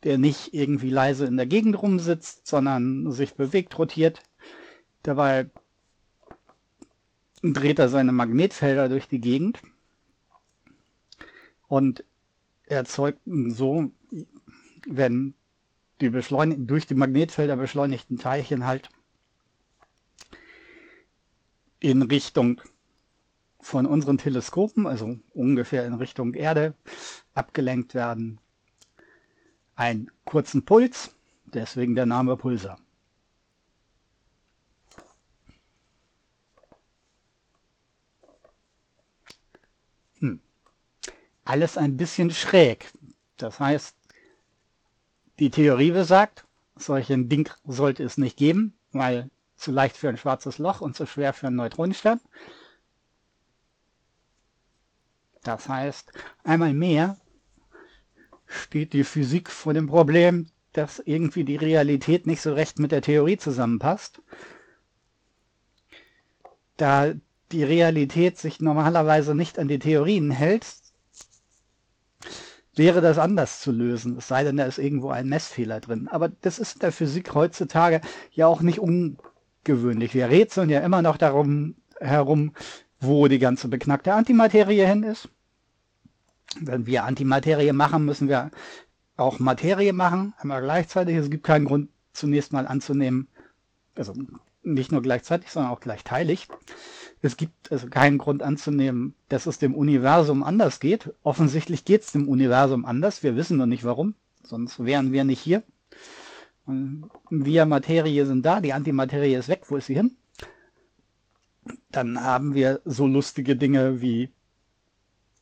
der nicht irgendwie leise in der Gegend rumsitzt, sondern sich bewegt, rotiert. Dabei dreht er seine Magnetfelder durch die Gegend und erzeugt so, wenn die beschleunigten, durch die Magnetfelder beschleunigten Teilchen halt in Richtung von unseren Teleskopen, also ungefähr in Richtung Erde, abgelenkt werden. Einen kurzen Puls, deswegen der Name Pulsar. Alles ein bisschen schräg. Das heißt, die Theorie besagt, solch ein Ding sollte es nicht geben, weil zu leicht für ein schwarzes Loch und zu schwer für einen Neutronenstern. Das heißt, einmal mehr steht die Physik vor dem Problem, dass irgendwie die Realität nicht so recht mit der Theorie zusammenpasst. Da die Realität sich normalerweise nicht an die Theorien hält, wäre das anders zu lösen, es sei denn, da ist irgendwo ein Messfehler drin. Aber das ist in der Physik heutzutage ja auch nicht ungewöhnlich. Wir rätseln ja immer noch darum herum, wo die ganze beknackte Antimaterie hin ist. Wenn wir Antimaterie machen, müssen wir auch Materie machen, einmal gleichzeitig. Es gibt keinen Grund, zunächst mal anzunehmen, also nicht nur gleichzeitig, sondern auch gleichteilig. Es gibt also keinen Grund anzunehmen, dass es dem Universum anders geht. Offensichtlich geht es dem Universum anders. Wir wissen noch nicht warum. Sonst wären wir nicht hier. Und wir Materie sind da, die Antimaterie ist weg. Wo ist sie hin? Dann haben wir so lustige Dinge wie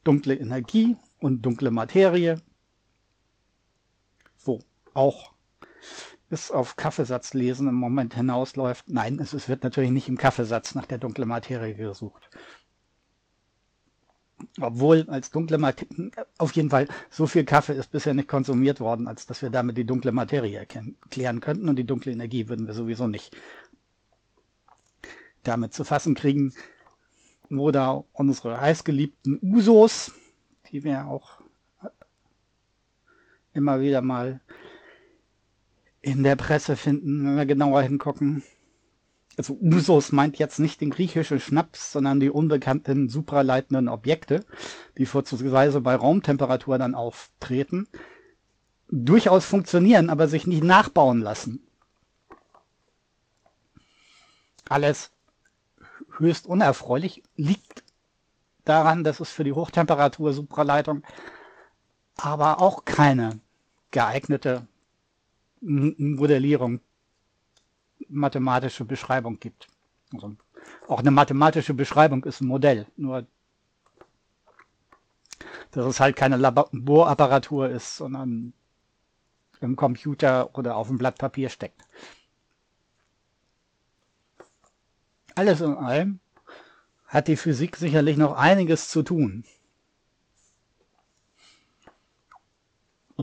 dunkle Energie und dunkle Materie, wo auch es auf Kaffeesatz lesen im Moment hinausläuft. Nein, es, es wird natürlich nicht im Kaffeesatz nach der dunklen Materie gesucht. Obwohl als dunkle Materie, auf jeden Fall, so viel Kaffee ist bisher nicht konsumiert worden, als dass wir damit die dunkle Materie erklären könnten und die dunkle Energie würden wir sowieso nicht damit zu fassen kriegen. Oder unsere heißgeliebten Usos, die wir auch immer wieder mal in der Presse finden, wenn wir genauer hingucken. Also Usos meint jetzt nicht den griechischen Schnaps, sondern die unbekannten supraleitenden Objekte, die vorzugsweise bei Raumtemperatur dann auftreten, durchaus funktionieren, aber sich nicht nachbauen lassen. Alles höchst unerfreulich liegt daran, dass es für die Hochtemperatur-Supraleitung aber auch keine geeignete Modellierung, mathematische Beschreibung gibt. Also auch eine mathematische Beschreibung ist ein Modell, nur dass es halt keine Laborapparatur ist, sondern im Computer oder auf dem Blatt Papier steckt. Alles in allem hat die Physik sicherlich noch einiges zu tun.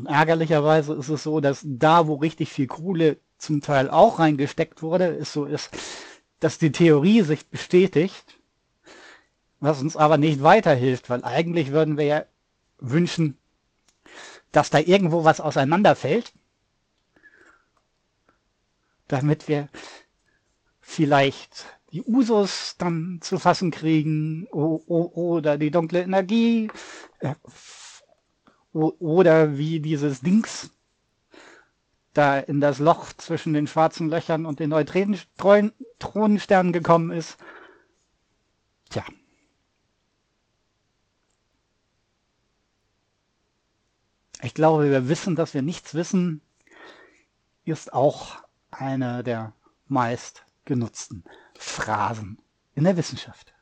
Und ärgerlicherweise ist es so, dass da, wo richtig viel Kohle zum Teil auch reingesteckt wurde, ist so ist, dass die Theorie sich bestätigt, was uns aber nicht weiterhilft, weil eigentlich würden wir ja wünschen, dass da irgendwo was auseinanderfällt, damit wir vielleicht die Usos dann zu fassen kriegen oder die dunkle Energie äh, oder wie dieses Dings da in das Loch zwischen den schwarzen Löchern und den Neutronensternen gekommen ist. Tja. Ich glaube, wir wissen, dass wir nichts wissen, ist auch eine der meist genutzten Phrasen in der Wissenschaft.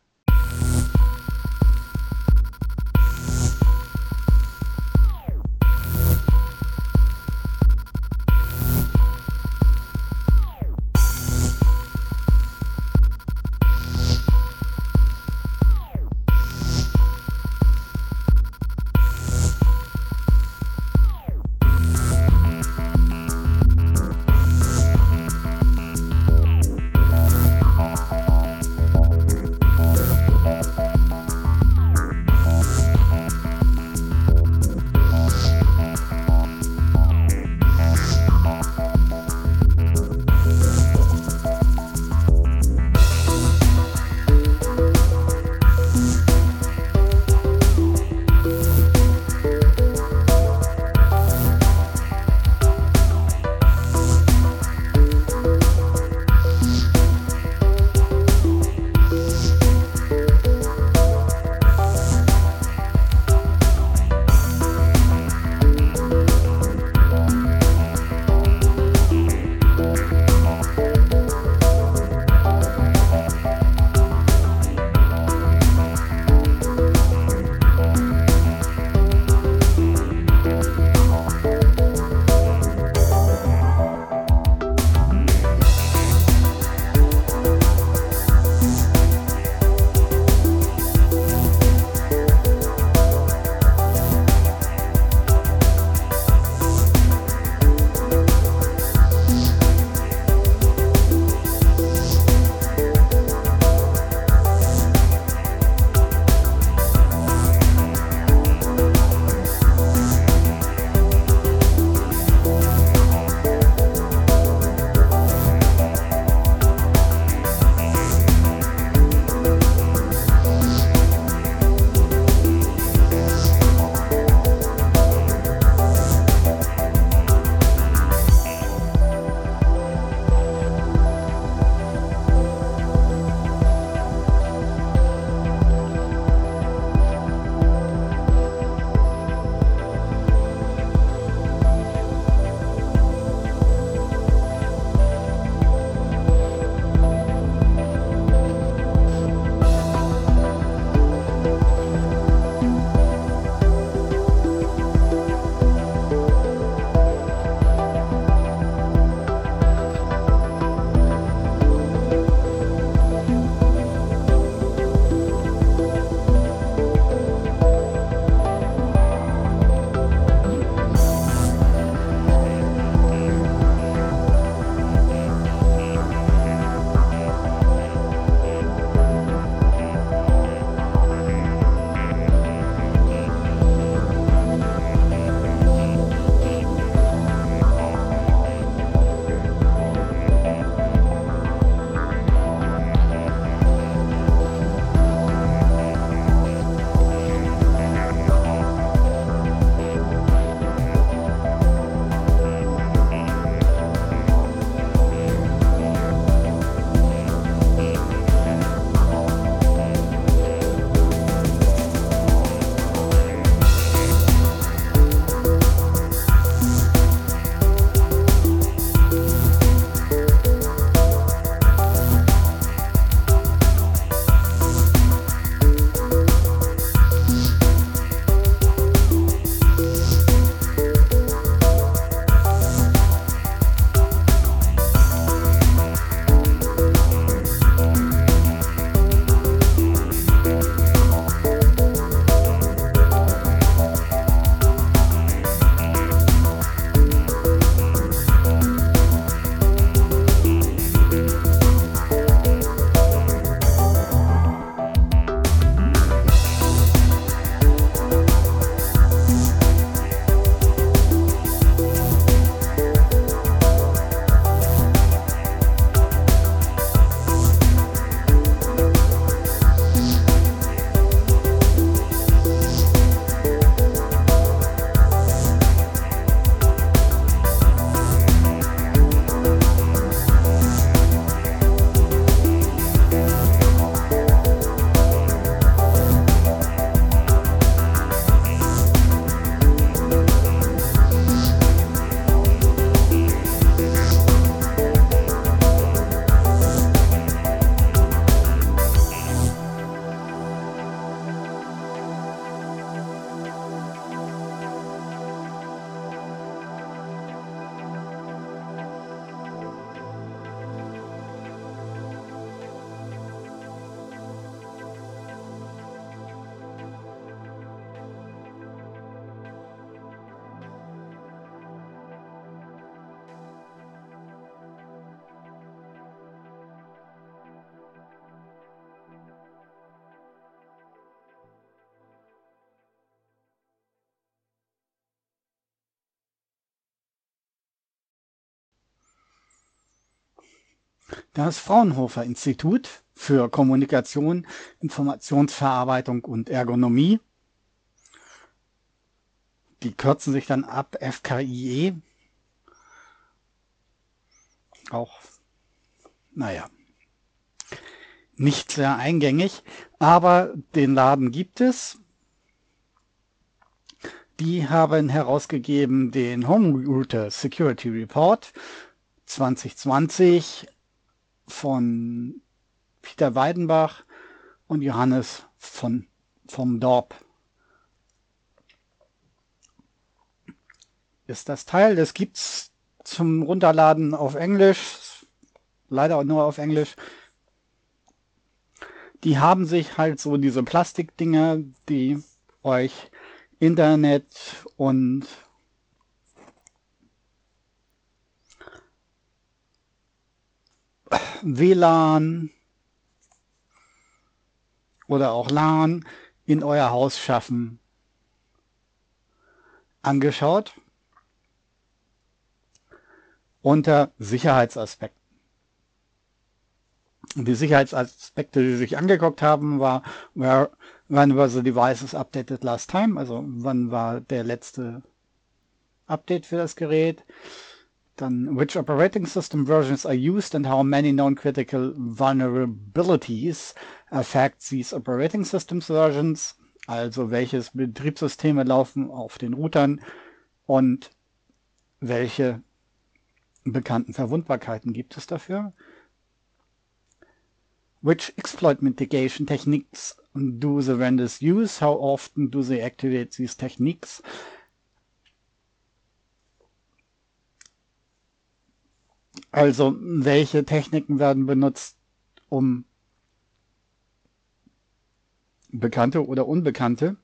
Das Fraunhofer Institut für Kommunikation, Informationsverarbeitung und Ergonomie. Die kürzen sich dann ab FKIE. Auch, naja, nicht sehr eingängig, aber den Laden gibt es. Die haben herausgegeben den Home Router Security Report 2020 von Peter Weidenbach und Johannes von, vom Dorp. Ist das Teil, das gibt's zum Runterladen auf Englisch, leider nur auf Englisch. Die haben sich halt so diese Plastikdinger, die euch Internet und WLAN oder auch LAN in euer Haus schaffen. Angeschaut unter Sicherheitsaspekten. Die Sicherheitsaspekte, die sich angeguckt haben, war, where, when were the devices updated last time? Also wann war der letzte Update für das Gerät? Dann, which operating system versions are used and how many known critical vulnerabilities affect these operating systems versions? Also welches Betriebssysteme laufen auf den Routern und welche bekannten Verwundbarkeiten gibt es dafür? Which exploit mitigation techniques do the vendors use? How often do they activate these techniques? Also, welche Techniken werden benutzt, um bekannte oder unbekannte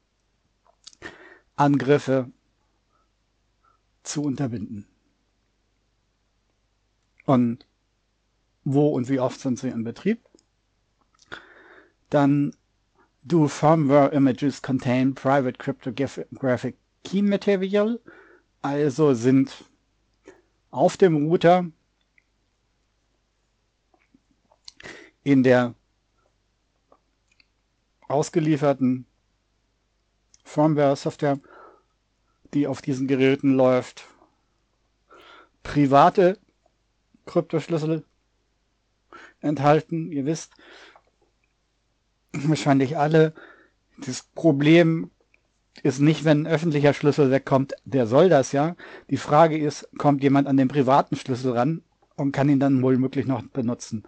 Angriffe zu unterbinden? Und wo und wie oft sind sie in Betrieb? Dann do firmware images contain private cryptographic key material? Also sind auf dem Router in der ausgelieferten Firmware-Software, die auf diesen Geräten läuft, private Kryptoschlüssel enthalten. Ihr wisst wahrscheinlich alle, das Problem ist nicht, wenn ein öffentlicher Schlüssel wegkommt, der soll das ja. Die Frage ist, kommt jemand an den privaten Schlüssel ran und kann ihn dann wohl möglich noch benutzen.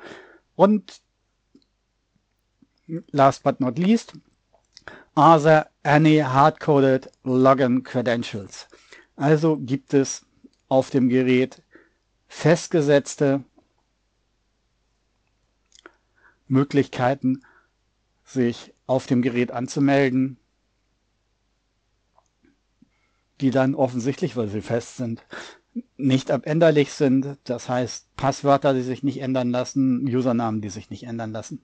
Und last but not least, are there any hard-coded Login Credentials? Also gibt es auf dem Gerät festgesetzte Möglichkeiten, sich auf dem Gerät anzumelden, die dann offensichtlich, weil sie fest sind, nicht abänderlich sind. Das heißt, Passwörter, die sich nicht ändern lassen, Usernamen, die sich nicht ändern lassen.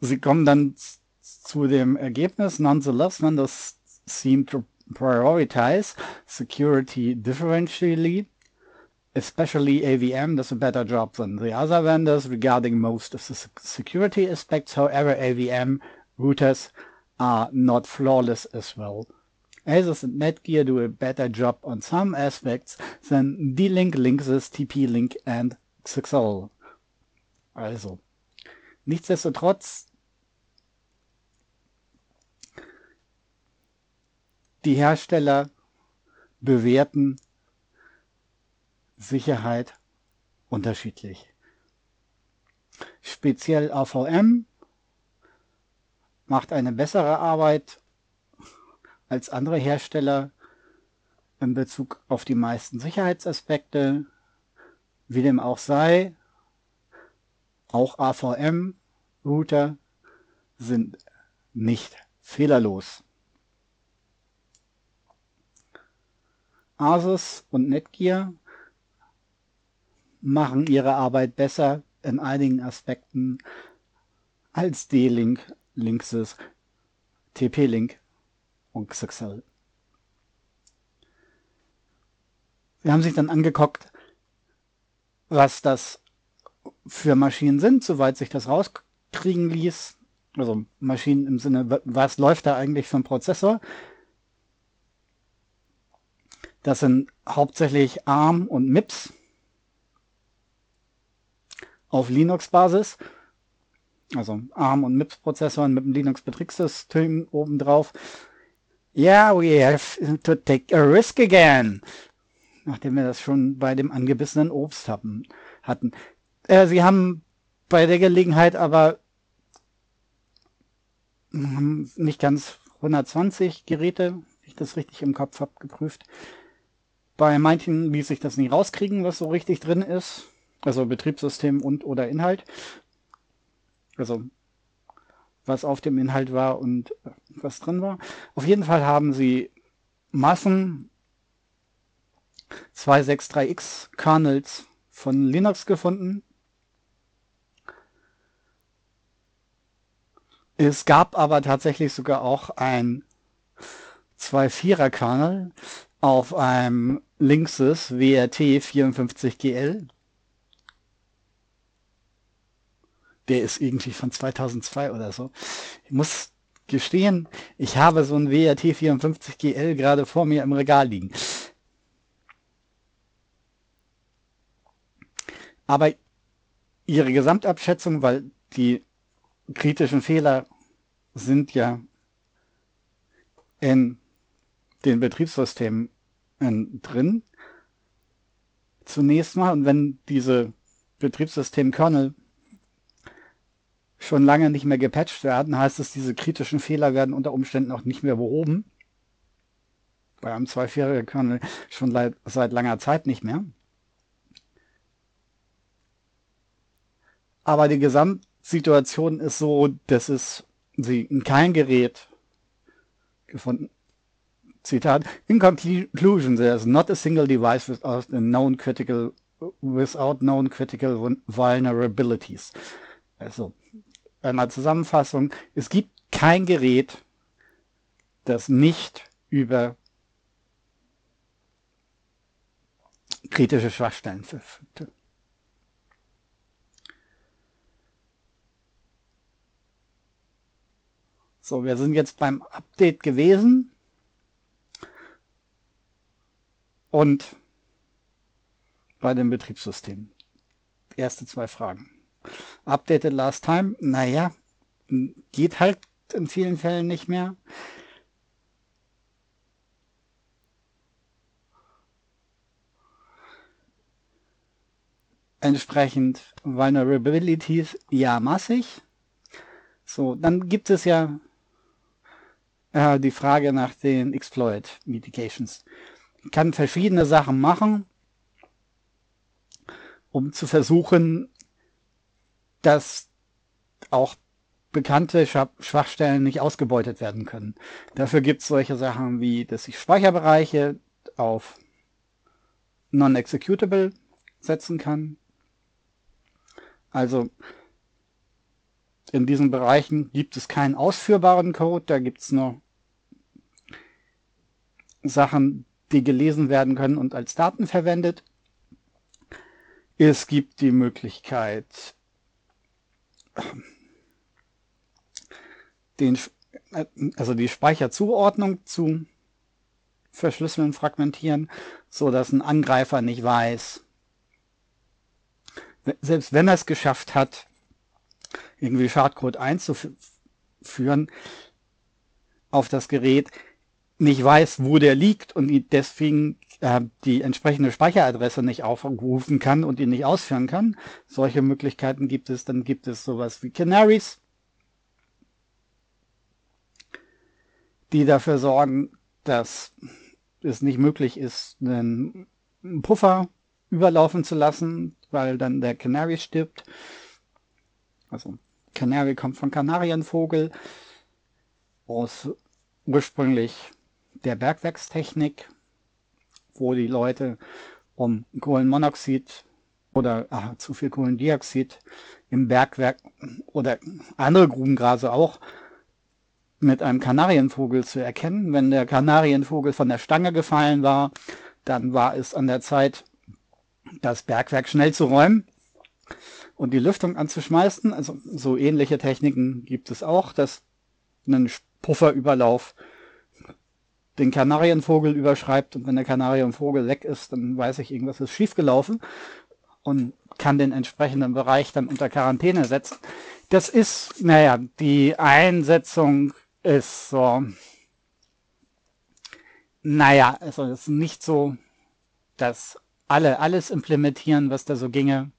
Sie kommen dann zu dem Ergebnis, nonetheless, when this seem to prioritize security differentially, especially AVM does a better job than the other vendors regarding most of the security aspects. However, AVM routers are not flawless as well. Asus and Netgear do a better job on some aspects than D-Link, Linksys, TP-Link and XXL. Also, nichtsdestotrotz die Hersteller bewerten Sicherheit unterschiedlich. Speziell AVM macht eine bessere Arbeit als andere Hersteller in Bezug auf die meisten Sicherheitsaspekte. Wie dem auch sei, auch AVM-Router sind nicht fehlerlos. Asus und Netgear machen ihre Arbeit besser in einigen Aspekten als D-Link, Linksys, TP-Link und XXL. wir haben sich dann angeguckt, was das für Maschinen sind, soweit sich das rauskriegen ließ. Also Maschinen im Sinne, was läuft da eigentlich für ein Prozessor? Das sind hauptsächlich ARM und MIPS auf Linux-Basis. Also ARM und MIPS-Prozessoren mit dem Linux-Betriebssystem obendrauf. Yeah, we have to take a risk again. Nachdem wir das schon bei dem angebissenen Obst haben, hatten. Äh, sie haben bei der Gelegenheit aber nicht ganz 120 Geräte, ich das richtig im Kopf habe, geprüft. Bei manchen ließ sich das nicht rauskriegen, was so richtig drin ist. Also Betriebssystem und oder Inhalt. Also was auf dem Inhalt war und was drin war. Auf jeden Fall haben sie Massen 263x Kernels von Linux gefunden. Es gab aber tatsächlich sogar auch ein 2.4er Kernel auf einem Linksys WRT 54GL. Der ist irgendwie von 2002 oder so. Ich muss gestehen, ich habe so ein WRT 54GL gerade vor mir im Regal liegen. Aber ihre Gesamtabschätzung, weil die kritischen Fehler sind ja in den Betriebssystemen drin. Zunächst mal, und wenn diese Betriebssystem-Kernel schon lange nicht mehr gepatcht werden, heißt es, diese kritischen Fehler werden unter Umständen auch nicht mehr behoben. Bei einem 2.4er Kernel schon seit, seit langer Zeit nicht mehr. Aber die Gesamtsituation ist so, dass es sie in kein Gerät gefunden Zitat, in conclusion, there is not a single device without known critical, without known critical vulnerabilities. Also, einer Zusammenfassung, es gibt kein Gerät, das nicht über kritische Schwachstellen verfügte. So, wir sind jetzt beim Update gewesen. Und bei dem Betriebssystem. Erste zwei Fragen. Updated last time, naja, geht halt in vielen Fällen nicht mehr. Entsprechend Vulnerabilities, ja, massig. So, dann gibt es ja äh, die Frage nach den Exploit Mitigations kann verschiedene Sachen machen, um zu versuchen, dass auch bekannte Schwachstellen nicht ausgebeutet werden können. Dafür gibt es solche Sachen wie, dass ich Speicherbereiche auf Non-Executable setzen kann. Also in diesen Bereichen gibt es keinen ausführbaren Code, da gibt es nur Sachen, die gelesen werden können und als Daten verwendet. Es gibt die Möglichkeit, den, also die Speicherzuordnung zu verschlüsseln, fragmentieren, so dass ein Angreifer nicht weiß, selbst wenn er es geschafft hat, irgendwie Schadcode einzuführen auf das Gerät, nicht weiß, wo der liegt und deswegen äh, die entsprechende Speicheradresse nicht aufrufen kann und ihn nicht ausführen kann. Solche Möglichkeiten gibt es. Dann gibt es sowas wie Canaries, die dafür sorgen, dass es nicht möglich ist, einen Puffer überlaufen zu lassen, weil dann der Canary stirbt. Also Canary kommt von Kanarienvogel aus ursprünglich der Bergwerkstechnik, wo die Leute um Kohlenmonoxid oder ach, zu viel Kohlendioxid im Bergwerk oder andere Grubengase auch mit einem Kanarienvogel zu erkennen. Wenn der Kanarienvogel von der Stange gefallen war, dann war es an der Zeit, das Bergwerk schnell zu räumen und die Lüftung anzuschmeißen. Also so ähnliche Techniken gibt es auch, dass ein Pufferüberlauf den Kanarienvogel überschreibt und wenn der Kanarienvogel weg ist, dann weiß ich, irgendwas ist schiefgelaufen und kann den entsprechenden Bereich dann unter Quarantäne setzen. Das ist, naja, die Einsetzung ist so, naja, also es ist nicht so, dass alle alles implementieren, was da so ginge.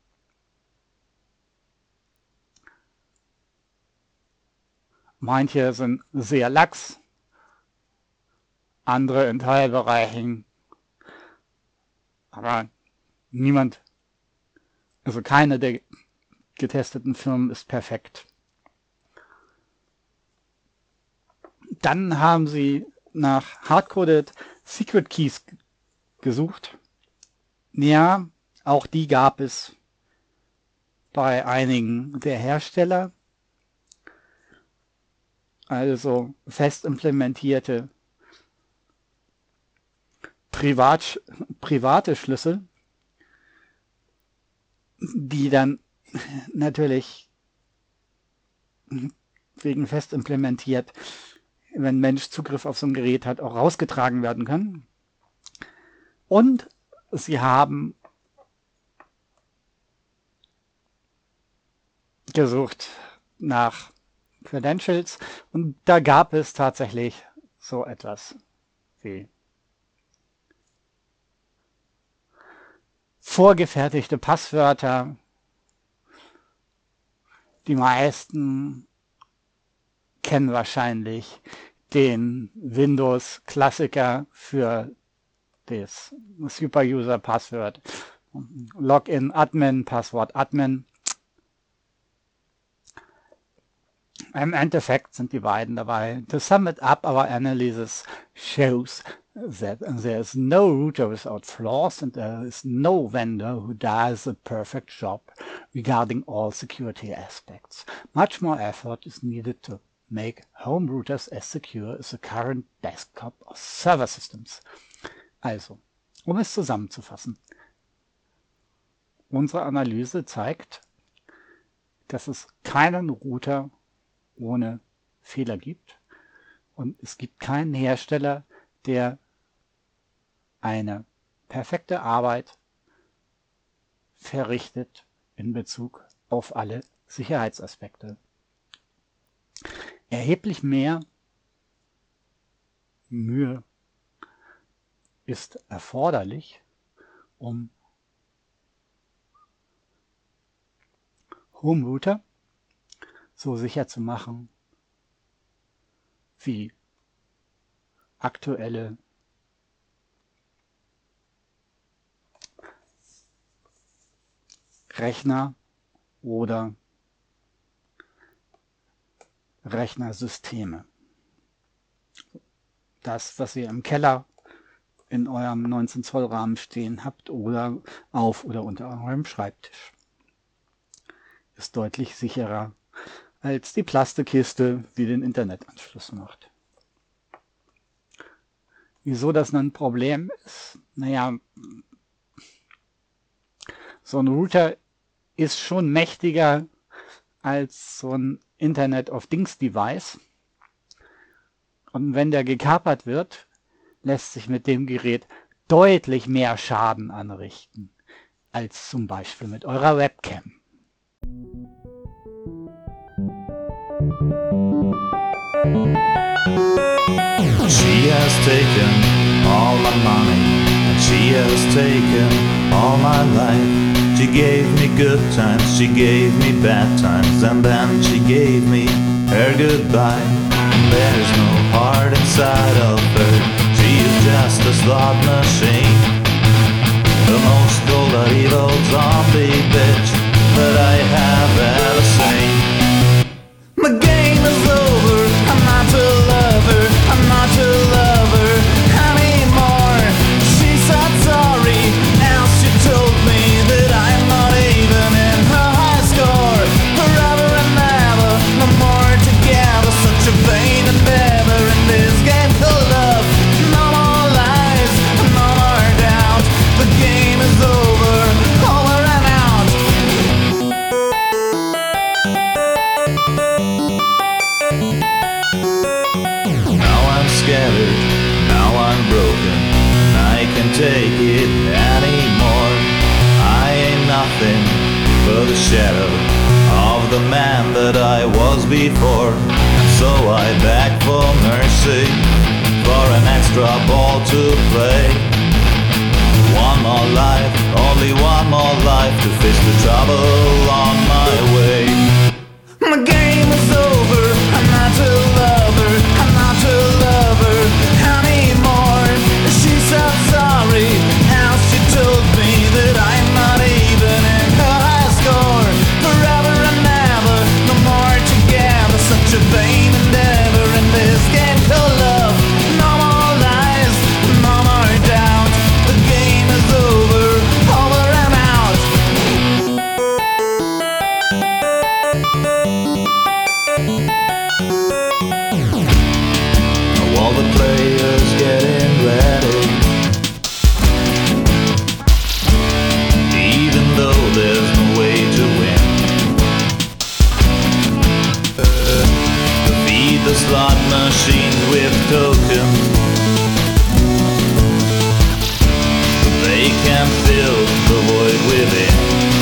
Manche sind sehr lax, andere in Teilbereichen. Aber niemand, also keine der getesteten Firmen ist perfekt. Dann haben sie nach Hardcoded Secret Keys gesucht. Ja, auch die gab es bei einigen der Hersteller. Also fest implementierte Privat, private Schlüssel, die dann natürlich wegen fest implementiert, wenn Mensch Zugriff auf so ein Gerät hat, auch rausgetragen werden können. Und sie haben gesucht nach Credentials und da gab es tatsächlich so etwas wie vorgefertigte Passwörter. Die meisten kennen wahrscheinlich den Windows-Klassiker für das Super-User-Passwort. Login Admin, Passwort Admin. Im Endeffekt sind die beiden dabei. To sum it up, our analysis shows that there is no router without flaws and there is no vendor who does a perfect job regarding all security aspects. Much more effort is needed to make home routers as secure as the current desktop or server systems. Also, um es zusammenzufassen. Unsere Analyse zeigt, dass es keinen Router ohne Fehler gibt und es gibt keinen Hersteller, der eine perfekte Arbeit verrichtet in Bezug auf alle Sicherheitsaspekte. Erheblich mehr Mühe ist erforderlich, um Home Router so sicher zu machen wie aktuelle Rechner oder Rechnersysteme. Das, was ihr im Keller in eurem 19 Zoll Rahmen stehen habt oder auf oder unter eurem Schreibtisch. Ist deutlich sicherer als die Plastikkiste, die den Internetanschluss macht. Wieso das ein Problem ist? Naja, so ein Router ist schon mächtiger als so ein Internet of Things Device. Und wenn der gekapert wird, lässt sich mit dem Gerät deutlich mehr Schaden anrichten als zum Beispiel mit eurer Webcam. She has taken all my money, she has taken all my life. She gave me good times, she gave me bad times, and then she gave me her goodbye. There's no heart inside of her, she is just a slot machine. The most cold evil zombie bitch that I have ever shadow of the man that I was before. So I begged for mercy, for an extra ball to play. One more life, only one more life to face the trouble on my way. Slot machine with tokens. They can fill the void within.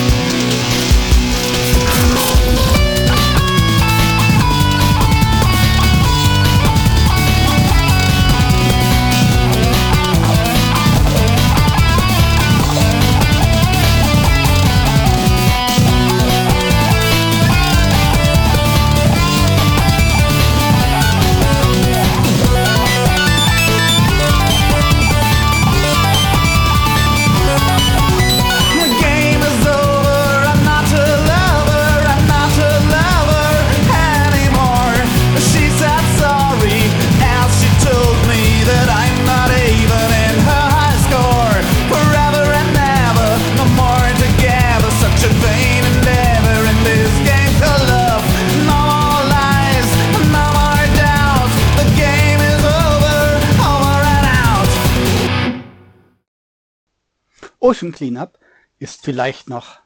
Ocean Cleanup ist vielleicht noch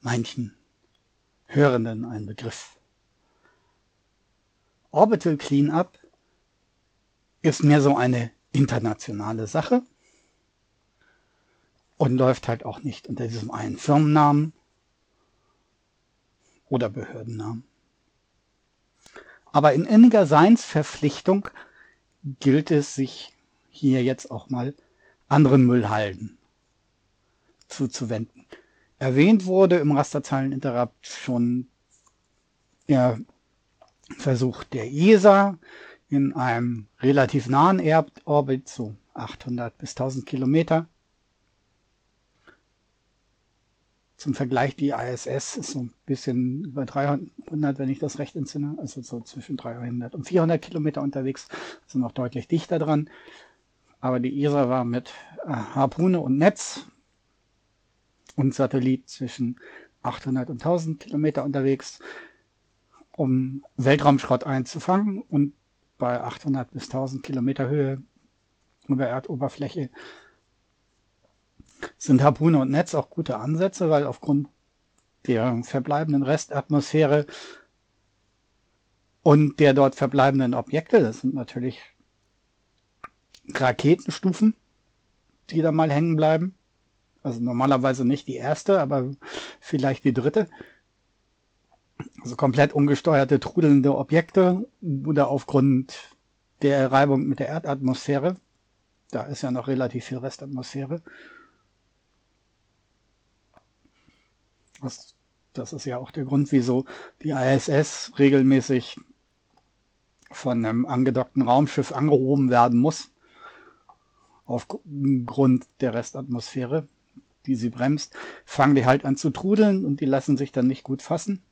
manchen Hörenden ein Begriff. Orbital Cleanup ist mehr so eine internationale Sache und läuft halt auch nicht unter diesem einen Firmennamen oder Behördennamen. Aber in inniger Seinsverpflichtung gilt es, sich hier jetzt auch mal anderen Müllhalden zuzuwenden. Erwähnt wurde im Rasterzahleninterrupt schon der Versuch der ESA in einem relativ nahen Erdorbit, so 800 bis 1000 Kilometer. Zum Vergleich, die ISS ist so ein bisschen über 300, wenn ich das recht entsinne, also so zwischen 300 und 400 Kilometer unterwegs, also noch deutlich dichter dran. Aber die ESA war mit äh, Harpune und Netz und Satellit zwischen 800 und 1000 Kilometer unterwegs, um Weltraumschrott einzufangen und bei 800 bis 1000 Kilometer Höhe über Erdoberfläche sind Harpune und Netz auch gute Ansätze, weil aufgrund der verbleibenden Restatmosphäre und der dort verbleibenden Objekte, das sind natürlich Raketenstufen, die da mal hängen bleiben. Also normalerweise nicht die erste, aber vielleicht die dritte. Also komplett ungesteuerte, trudelnde Objekte oder aufgrund der Reibung mit der Erdatmosphäre. Da ist ja noch relativ viel Restatmosphäre. Das, das ist ja auch der Grund, wieso die ISS regelmäßig von einem angedockten Raumschiff angehoben werden muss. Aufgrund der Restatmosphäre, die sie bremst, fangen die halt an zu trudeln und die lassen sich dann nicht gut fassen.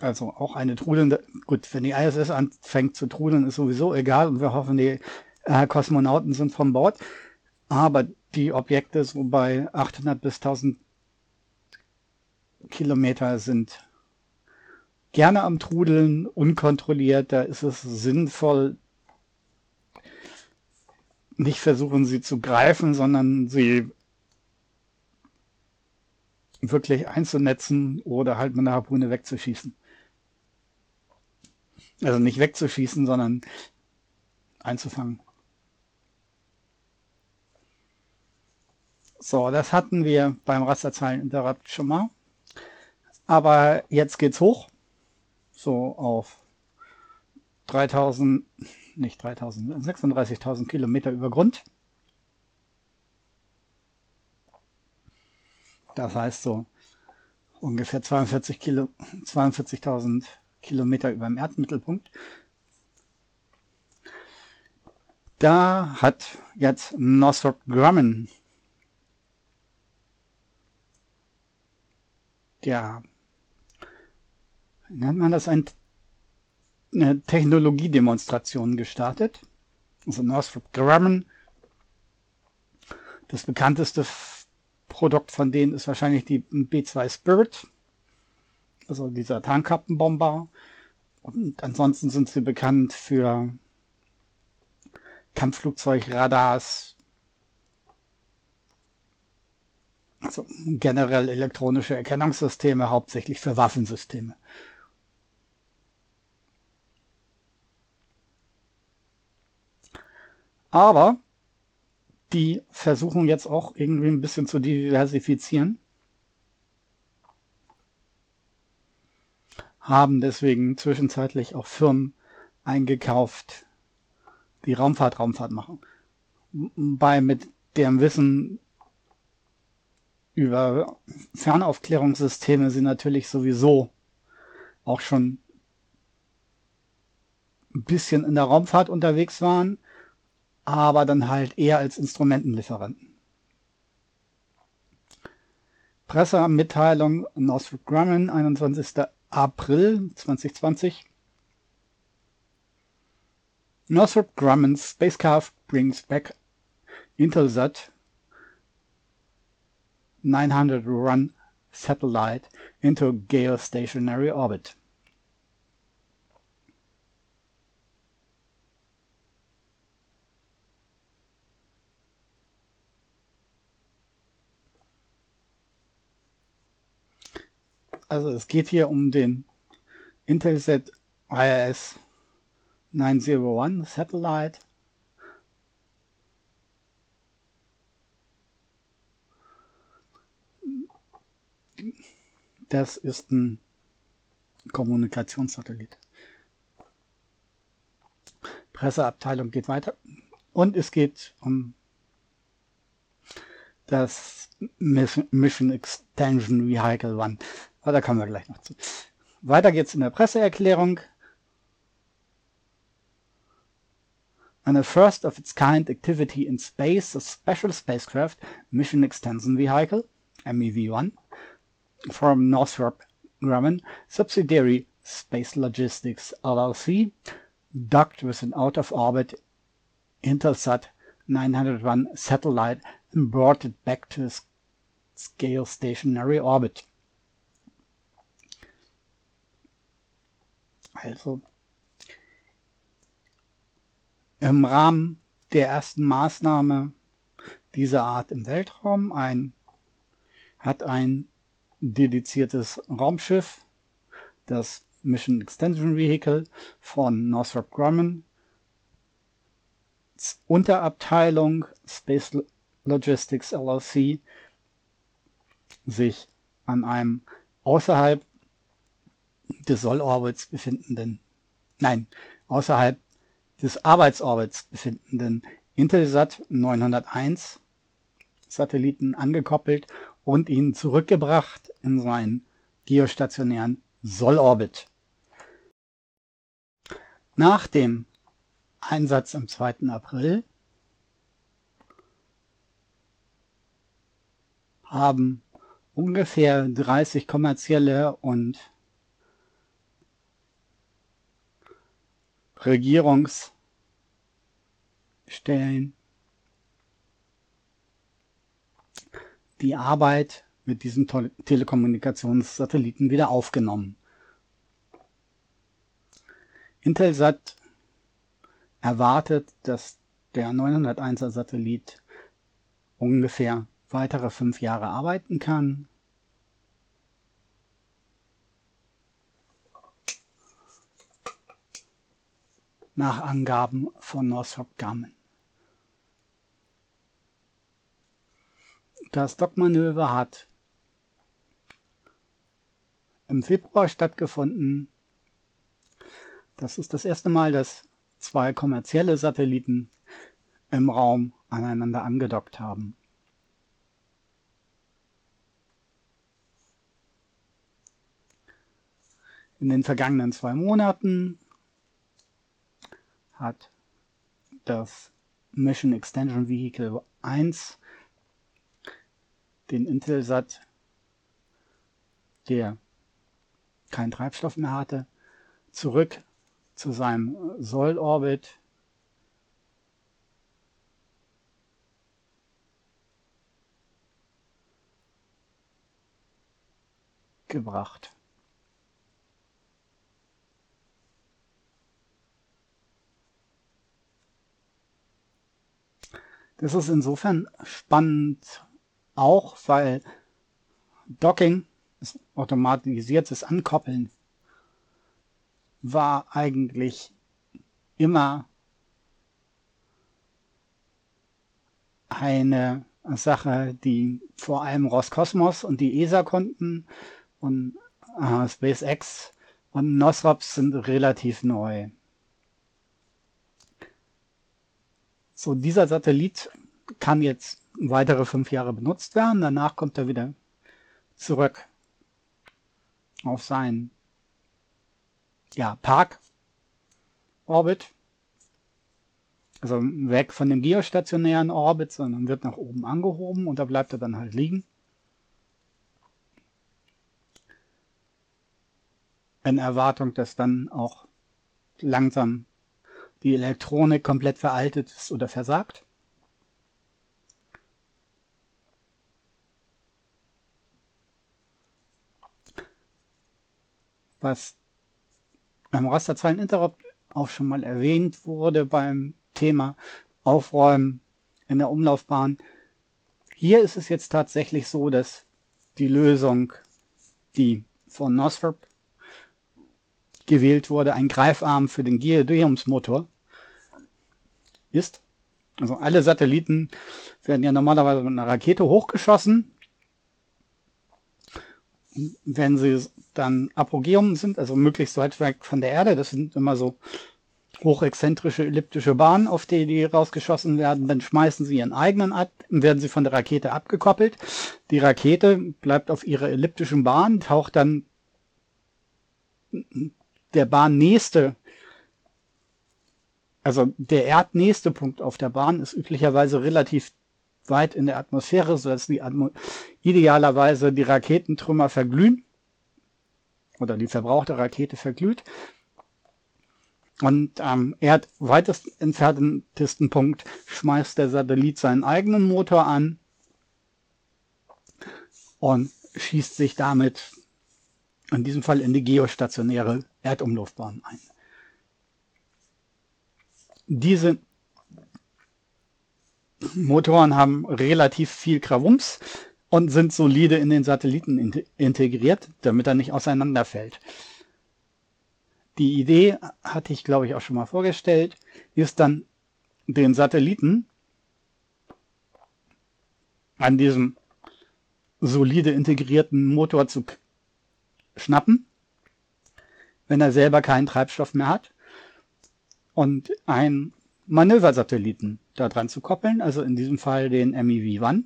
Also auch eine trudelnde, gut, wenn die ISS anfängt zu trudeln, ist sowieso egal und wir hoffen, die äh, Kosmonauten sind von Bord. Aber die Objekte so bei 800 bis 1000 Kilometer sind gerne am Trudeln, unkontrolliert. Da ist es sinnvoll, nicht versuchen, sie zu greifen, sondern sie wirklich einzunetzen oder halt mit einer Harpune wegzuschießen. Also nicht wegzuschießen, sondern einzufangen. So, das hatten wir beim Rasterzeilen-Interrupt schon mal. Aber jetzt geht's hoch. So auf 3000, nicht 3000, 36.000 Kilometer über Grund. Das heißt so ungefähr 42 Kilo, 42.000 Kilometer über dem Erdmittelpunkt. Da hat jetzt Northrop Grumman, wie nennt man das, ein, eine Technologiedemonstration gestartet. Also Northrop Grumman, das bekannteste Produkt von denen ist wahrscheinlich die B-2 Spirit, also dieser Tarnkappenbomber. Und ansonsten sind sie bekannt für Kampfflugzeugradars, also generell elektronische Erkennungssysteme, hauptsächlich für Waffensysteme. Aber die versuchen jetzt auch irgendwie ein bisschen zu diversifizieren. Haben deswegen zwischenzeitlich auch Firmen eingekauft, die Raumfahrt Raumfahrt machen. Bei mit deren Wissen über Fernaufklärungssysteme sie natürlich sowieso auch schon ein bisschen in der Raumfahrt unterwegs waren aber dann halt eher als Instrumentenlieferanten. Pressemitteilung Northrop Grumman, 21. April 2020. Northrop Grumman's spacecraft brings back Intelsat 900 run satellite into geostationary orbit. Also es geht hier um den Intelsat IRS 901 Satellite. Das ist ein Kommunikationssatellit. Presseabteilung geht weiter. Und es geht um das Mission Extension Vehicle One. Aber da kommen wir gleich noch zu. Weiter geht's in der Presseerklärung. An first of its kind activity in space, a special spacecraft mission extension vehicle, MEV-1, from Northrop Grumman subsidiary Space Logistics LLC, docked with an out-of-orbit Intelsat 901 satellite and brought it back to its scale stationary orbit. Also im Rahmen der ersten Maßnahme dieser Art im Weltraum ein, hat ein dediziertes Raumschiff, das Mission Extension Vehicle von Northrop Grumman, Unterabteilung Space Logistics LLC, sich an einem außerhalb des Sollorbits befindenden, nein, außerhalb des Arbeitsorbits befindenden Intelsat 901 Satelliten angekoppelt und ihn zurückgebracht in seinen geostationären Sollorbit. Nach dem Einsatz am 2. April haben ungefähr 30 kommerzielle und Regierungsstellen die Arbeit mit diesen Telekommunikationssatelliten wieder aufgenommen. Intelsat erwartet, dass der 901er Satellit ungefähr weitere fünf Jahre arbeiten kann nach Angaben von Northrop Grumman. Das Dockmanöver hat im Februar stattgefunden. Das ist das erste Mal, dass zwei kommerzielle Satelliten im Raum aneinander angedockt haben. In den vergangenen zwei Monaten hat das Mission Extension Vehicle 1 den Intelsat, der keinen Treibstoff mehr hatte, zurück zu seinem Soll-Orbit gebracht. Das ist insofern spannend auch, weil Docking, das automatisiertes Ankoppeln, war eigentlich immer eine Sache, die vor allem Roskosmos und die ESA konnten und äh, SpaceX und Nosrops sind relativ neu. So, dieser Satellit kann jetzt weitere fünf Jahre benutzt werden. Danach kommt er wieder zurück auf seinen ja, Park-Orbit. Also weg von dem geostationären Orbit, sondern wird nach oben angehoben und da bleibt er dann halt liegen. In Erwartung, dass dann auch langsam die Elektronik komplett veraltet ist oder versagt. Was beim Rasterzeileninterrupt auch schon mal erwähnt wurde beim Thema Aufräumen in der Umlaufbahn. Hier ist es jetzt tatsächlich so, dass die Lösung, die von Nosferp gewählt wurde, ein Greifarm für den Geodäumsmotor ist. Also alle Satelliten werden ja normalerweise mit einer Rakete hochgeschossen. Wenn sie dann Apogeum sind, also möglichst weit weg von der Erde, das sind immer so hochexzentrische elliptische Bahnen, auf die die rausgeschossen werden, dann schmeißen sie ihren eigenen ab, werden sie von der Rakete abgekoppelt. Die Rakete bleibt auf ihrer elliptischen Bahn, taucht dann der bahnnächste, also der erdnächste Punkt auf der Bahn ist üblicherweise relativ weit in der Atmosphäre, sodass die Atmo idealerweise die Raketentrümmer verglühen oder die verbrauchte Rakete verglüht. Und am erdweitest entferntesten Punkt schmeißt der Satellit seinen eigenen Motor an und schießt sich damit in diesem Fall in die geostationäre Erdumlaufbahn ein. Diese Motoren haben relativ viel Krawums und sind solide in den Satelliten in integriert, damit er nicht auseinanderfällt. Die Idee hatte ich, glaube ich, auch schon mal vorgestellt, ist dann den Satelliten an diesem solide integrierten Motor zu schnappen wenn er selber keinen Treibstoff mehr hat. Und einen Manöversatelliten da dran zu koppeln, also in diesem Fall den MEV-1.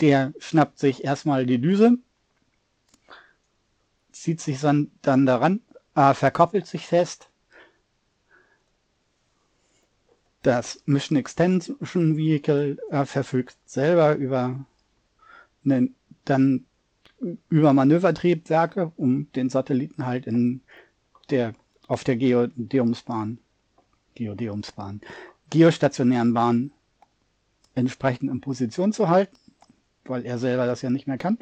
Der schnappt sich erstmal die Düse, zieht sich dann, daran, äh, verkoppelt sich fest. Das Mission Extension Vehicle äh, verfügt selber über einen dann über Manövertriebwerke, um den Satelliten halt in der, auf der Geodeumsbahn, Geodeumsbahn, geostationären Bahn entsprechend in Position zu halten, weil er selber das ja nicht mehr kann.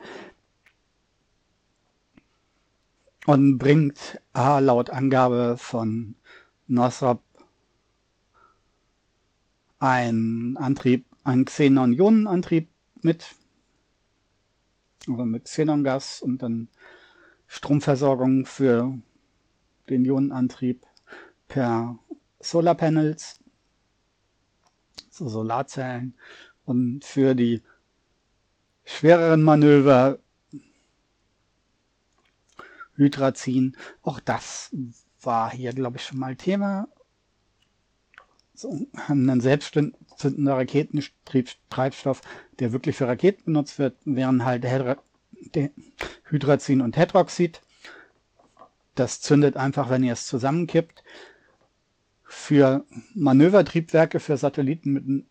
Und bringt A, laut Angabe von Nosrop ein Antrieb, einen Xenon-Ionenantrieb mit, also mit Xenongas und dann Stromversorgung für den Ionenantrieb per Solarpanels. so Solarzellen. Und für die schwereren Manöver Hydrazin. Auch das war hier, glaube ich, schon mal Thema. So ein selbstzündender Raketentreibstoff, der wirklich für Raketen benutzt wird, wären halt Hydrazin und Hydroxid. Das zündet einfach, wenn ihr es zusammenkippt. Für Manövertriebwerke für Satelliten mit ein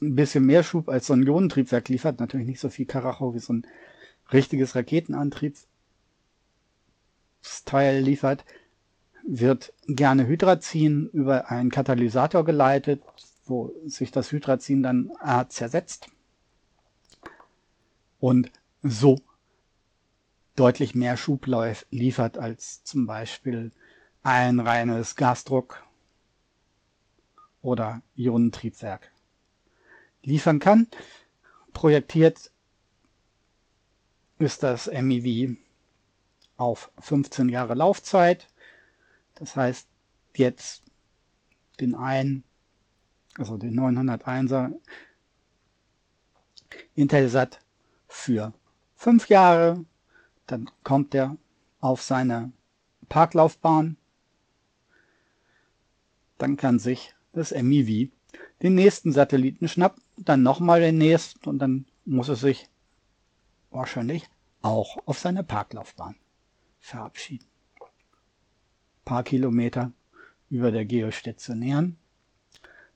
bisschen mehr Schub als so ein Ionentriebwerk liefert, natürlich nicht so viel Karacho wie so ein richtiges Raketenantriebsteil liefert, wird gerne Hydrazin über einen Katalysator geleitet, wo sich das Hydrazin dann äh, zersetzt und so deutlich mehr Schub liefert als zum Beispiel ein reines Gasdruck oder Ionentriebwerk liefern kann. Projektiert ist das MEV auf 15 Jahre Laufzeit. Das heißt, jetzt den einen, also den 901er Intelsat für fünf Jahre. Dann kommt er auf seine Parklaufbahn. Dann kann sich das MEV den nächsten Satelliten schnappen, dann nochmal den nächsten und dann muss es sich wahrscheinlich auch auf seine Parklaufbahn verabschieden. Paar Kilometer über der geostationären,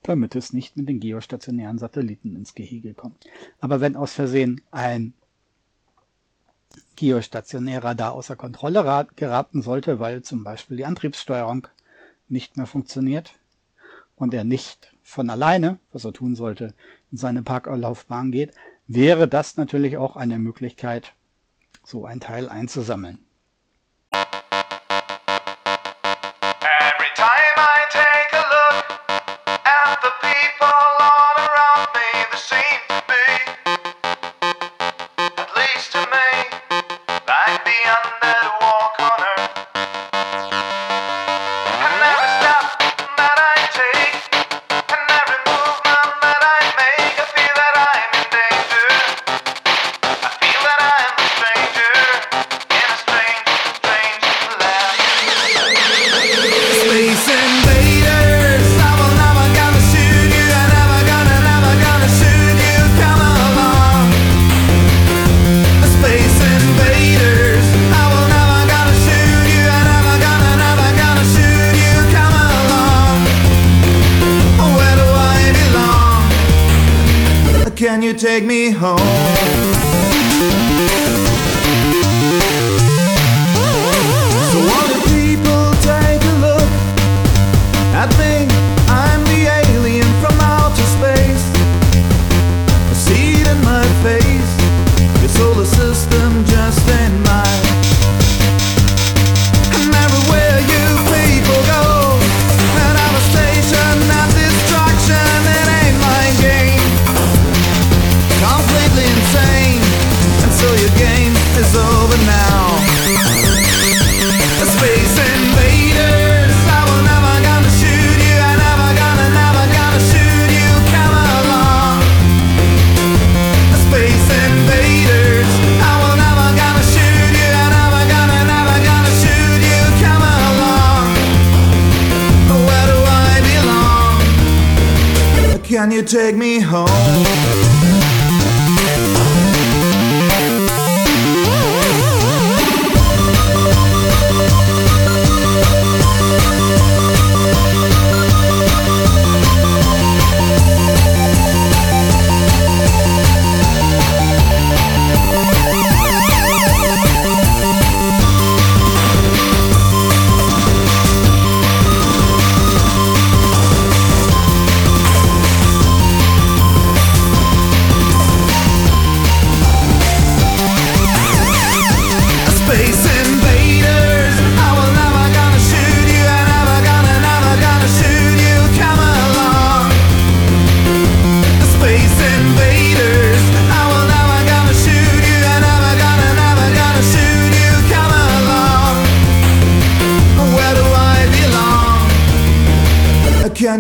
damit es nicht mit den geostationären Satelliten ins Gehege kommt. Aber wenn aus Versehen ein geostationärer da außer Kontrolle geraten sollte, weil zum Beispiel die Antriebssteuerung nicht mehr funktioniert und er nicht von alleine, was er tun sollte, in seine Parklaufbahn geht, wäre das natürlich auch eine Möglichkeit, so ein Teil einzusammeln.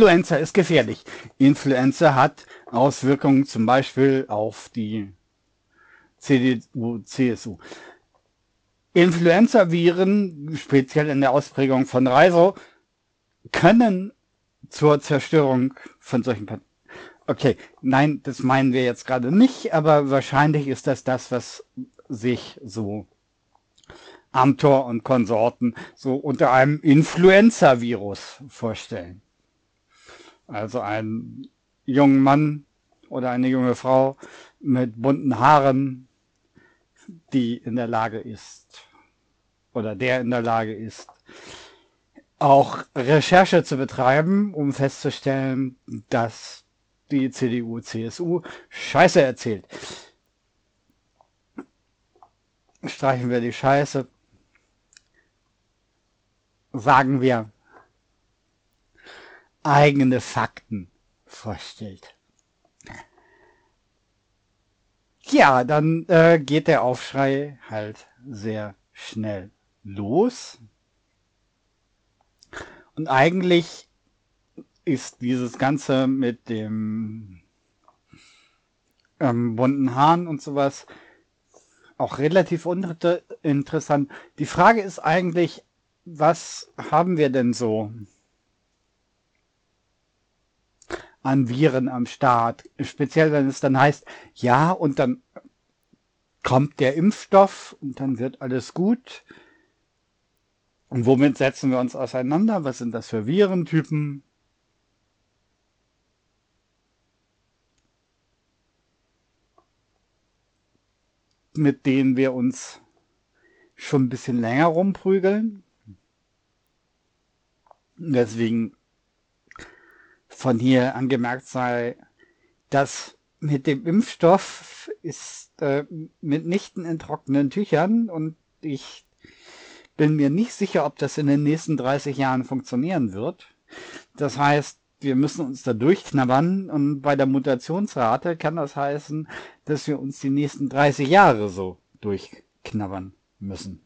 Influenza ist gefährlich. Influenza hat Auswirkungen zum Beispiel auf die CDU, CSU. Influenza-Viren, speziell in der Ausprägung von Reiso, können zur Zerstörung von solchen Patienten. Okay, nein, das meinen wir jetzt gerade nicht, aber wahrscheinlich ist das das, was sich so Amtor und Konsorten so unter einem Influenza-Virus vorstellen. Also ein junger Mann oder eine junge Frau mit bunten Haaren, die in der Lage ist oder der in der Lage ist, auch Recherche zu betreiben, um festzustellen, dass die CDU, CSU Scheiße erzählt. Streichen wir die Scheiße. Sagen wir eigene Fakten vorstellt. Ja, dann äh, geht der Aufschrei halt sehr schnell los. Und eigentlich ist dieses Ganze mit dem ähm, bunten Haaren und sowas auch relativ uninteressant. Die Frage ist eigentlich, was haben wir denn so an Viren am Start? Speziell, wenn es dann heißt, ja, und dann kommt der Impfstoff und dann wird alles gut. Und womit setzen wir uns auseinander? Was sind das für Virentypen? mit denen wir uns schon ein bisschen länger rumprügeln. Deswegen von hier angemerkt sei, dass mit dem Impfstoff ist äh, mitnichten in trockenen Tüchern und ich bin mir nicht sicher, ob das in den nächsten 30 Jahren funktionieren wird. Das heißt, wir müssen uns da durchknabbern und bei der Mutationsrate kann das heißen, dass wir uns die nächsten 30 Jahre so durchknabbern müssen.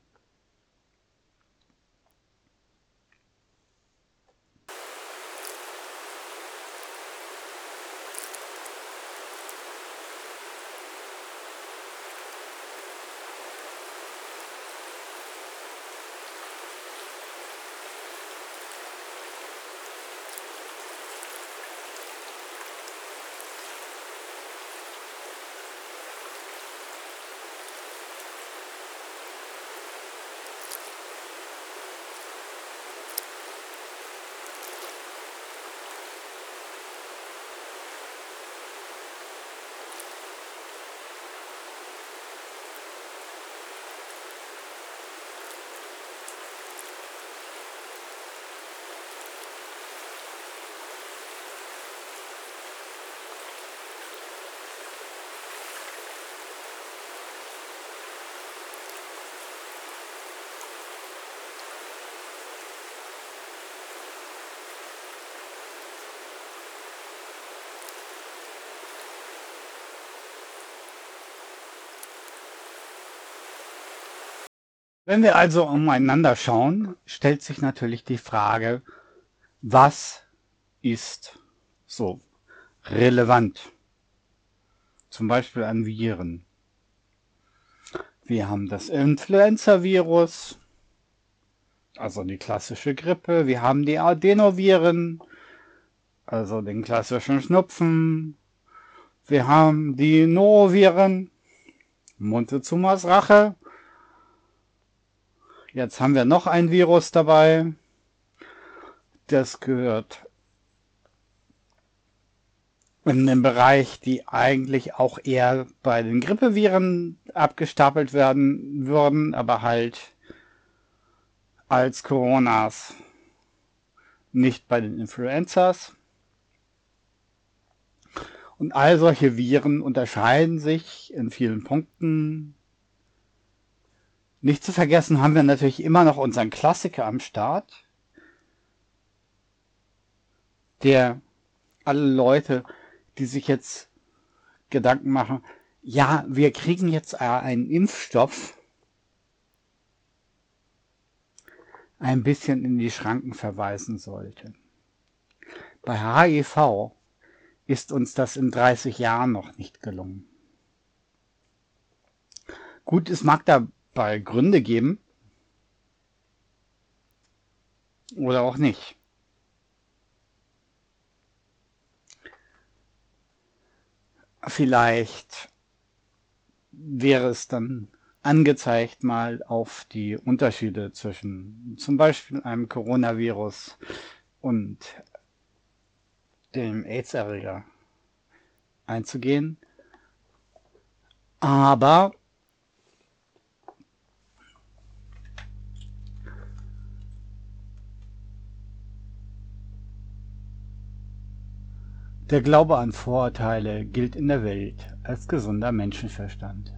Wenn wir also umeinander schauen, stellt sich natürlich die Frage, was ist so relevant? Zum Beispiel an Viren. Wir haben das Influenza-Virus, also die klassische Grippe. Wir haben die Adenoviren, also den klassischen Schnupfen. Wir haben die Noroviren, Montezumas Rache. Jetzt haben wir noch ein Virus dabei. Das gehört in dem Bereich, die eigentlich auch eher bei den Grippeviren abgestapelt werden würden, aber halt als Coronas, nicht bei den Influenzas. Und all solche Viren unterscheiden sich in vielen Punkten. Nicht zu vergessen haben wir natürlich immer noch unseren Klassiker am Start, der alle Leute, die sich jetzt Gedanken machen, ja, wir kriegen jetzt einen Impfstoff, ein bisschen in die Schranken verweisen sollte. Bei HIV ist uns das in 30 Jahren noch nicht gelungen. Gut, es mag dabei Gründe geben oder auch nicht. Vielleicht wäre es dann angezeigt, mal auf die Unterschiede zwischen zum Beispiel einem Coronavirus und dem AIDS-Erreger einzugehen. Aber Der Glaube an Vorurteile gilt in der Welt als gesunder Menschenverstand.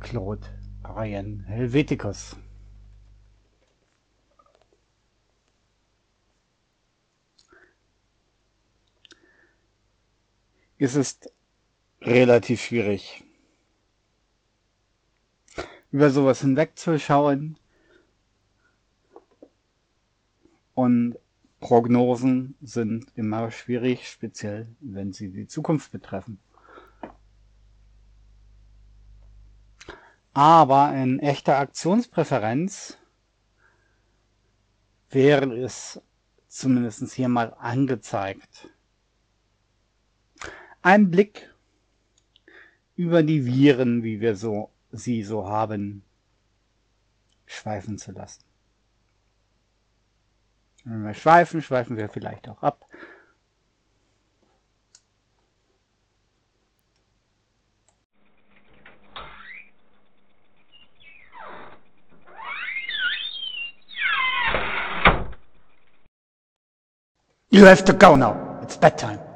Claude Ryan Helveticus Es ist relativ schwierig, über sowas hinwegzuschauen und Prognosen sind immer schwierig, speziell wenn sie die Zukunft betreffen. Aber in echter Aktionspräferenz wäre es zumindest hier mal angezeigt. Ein Blick über die Viren, wie wir so, sie so haben, schweifen zu lassen. Wenn wir schweifen, schweifen wir vielleicht auch ab. You have to go now. It's bedtime.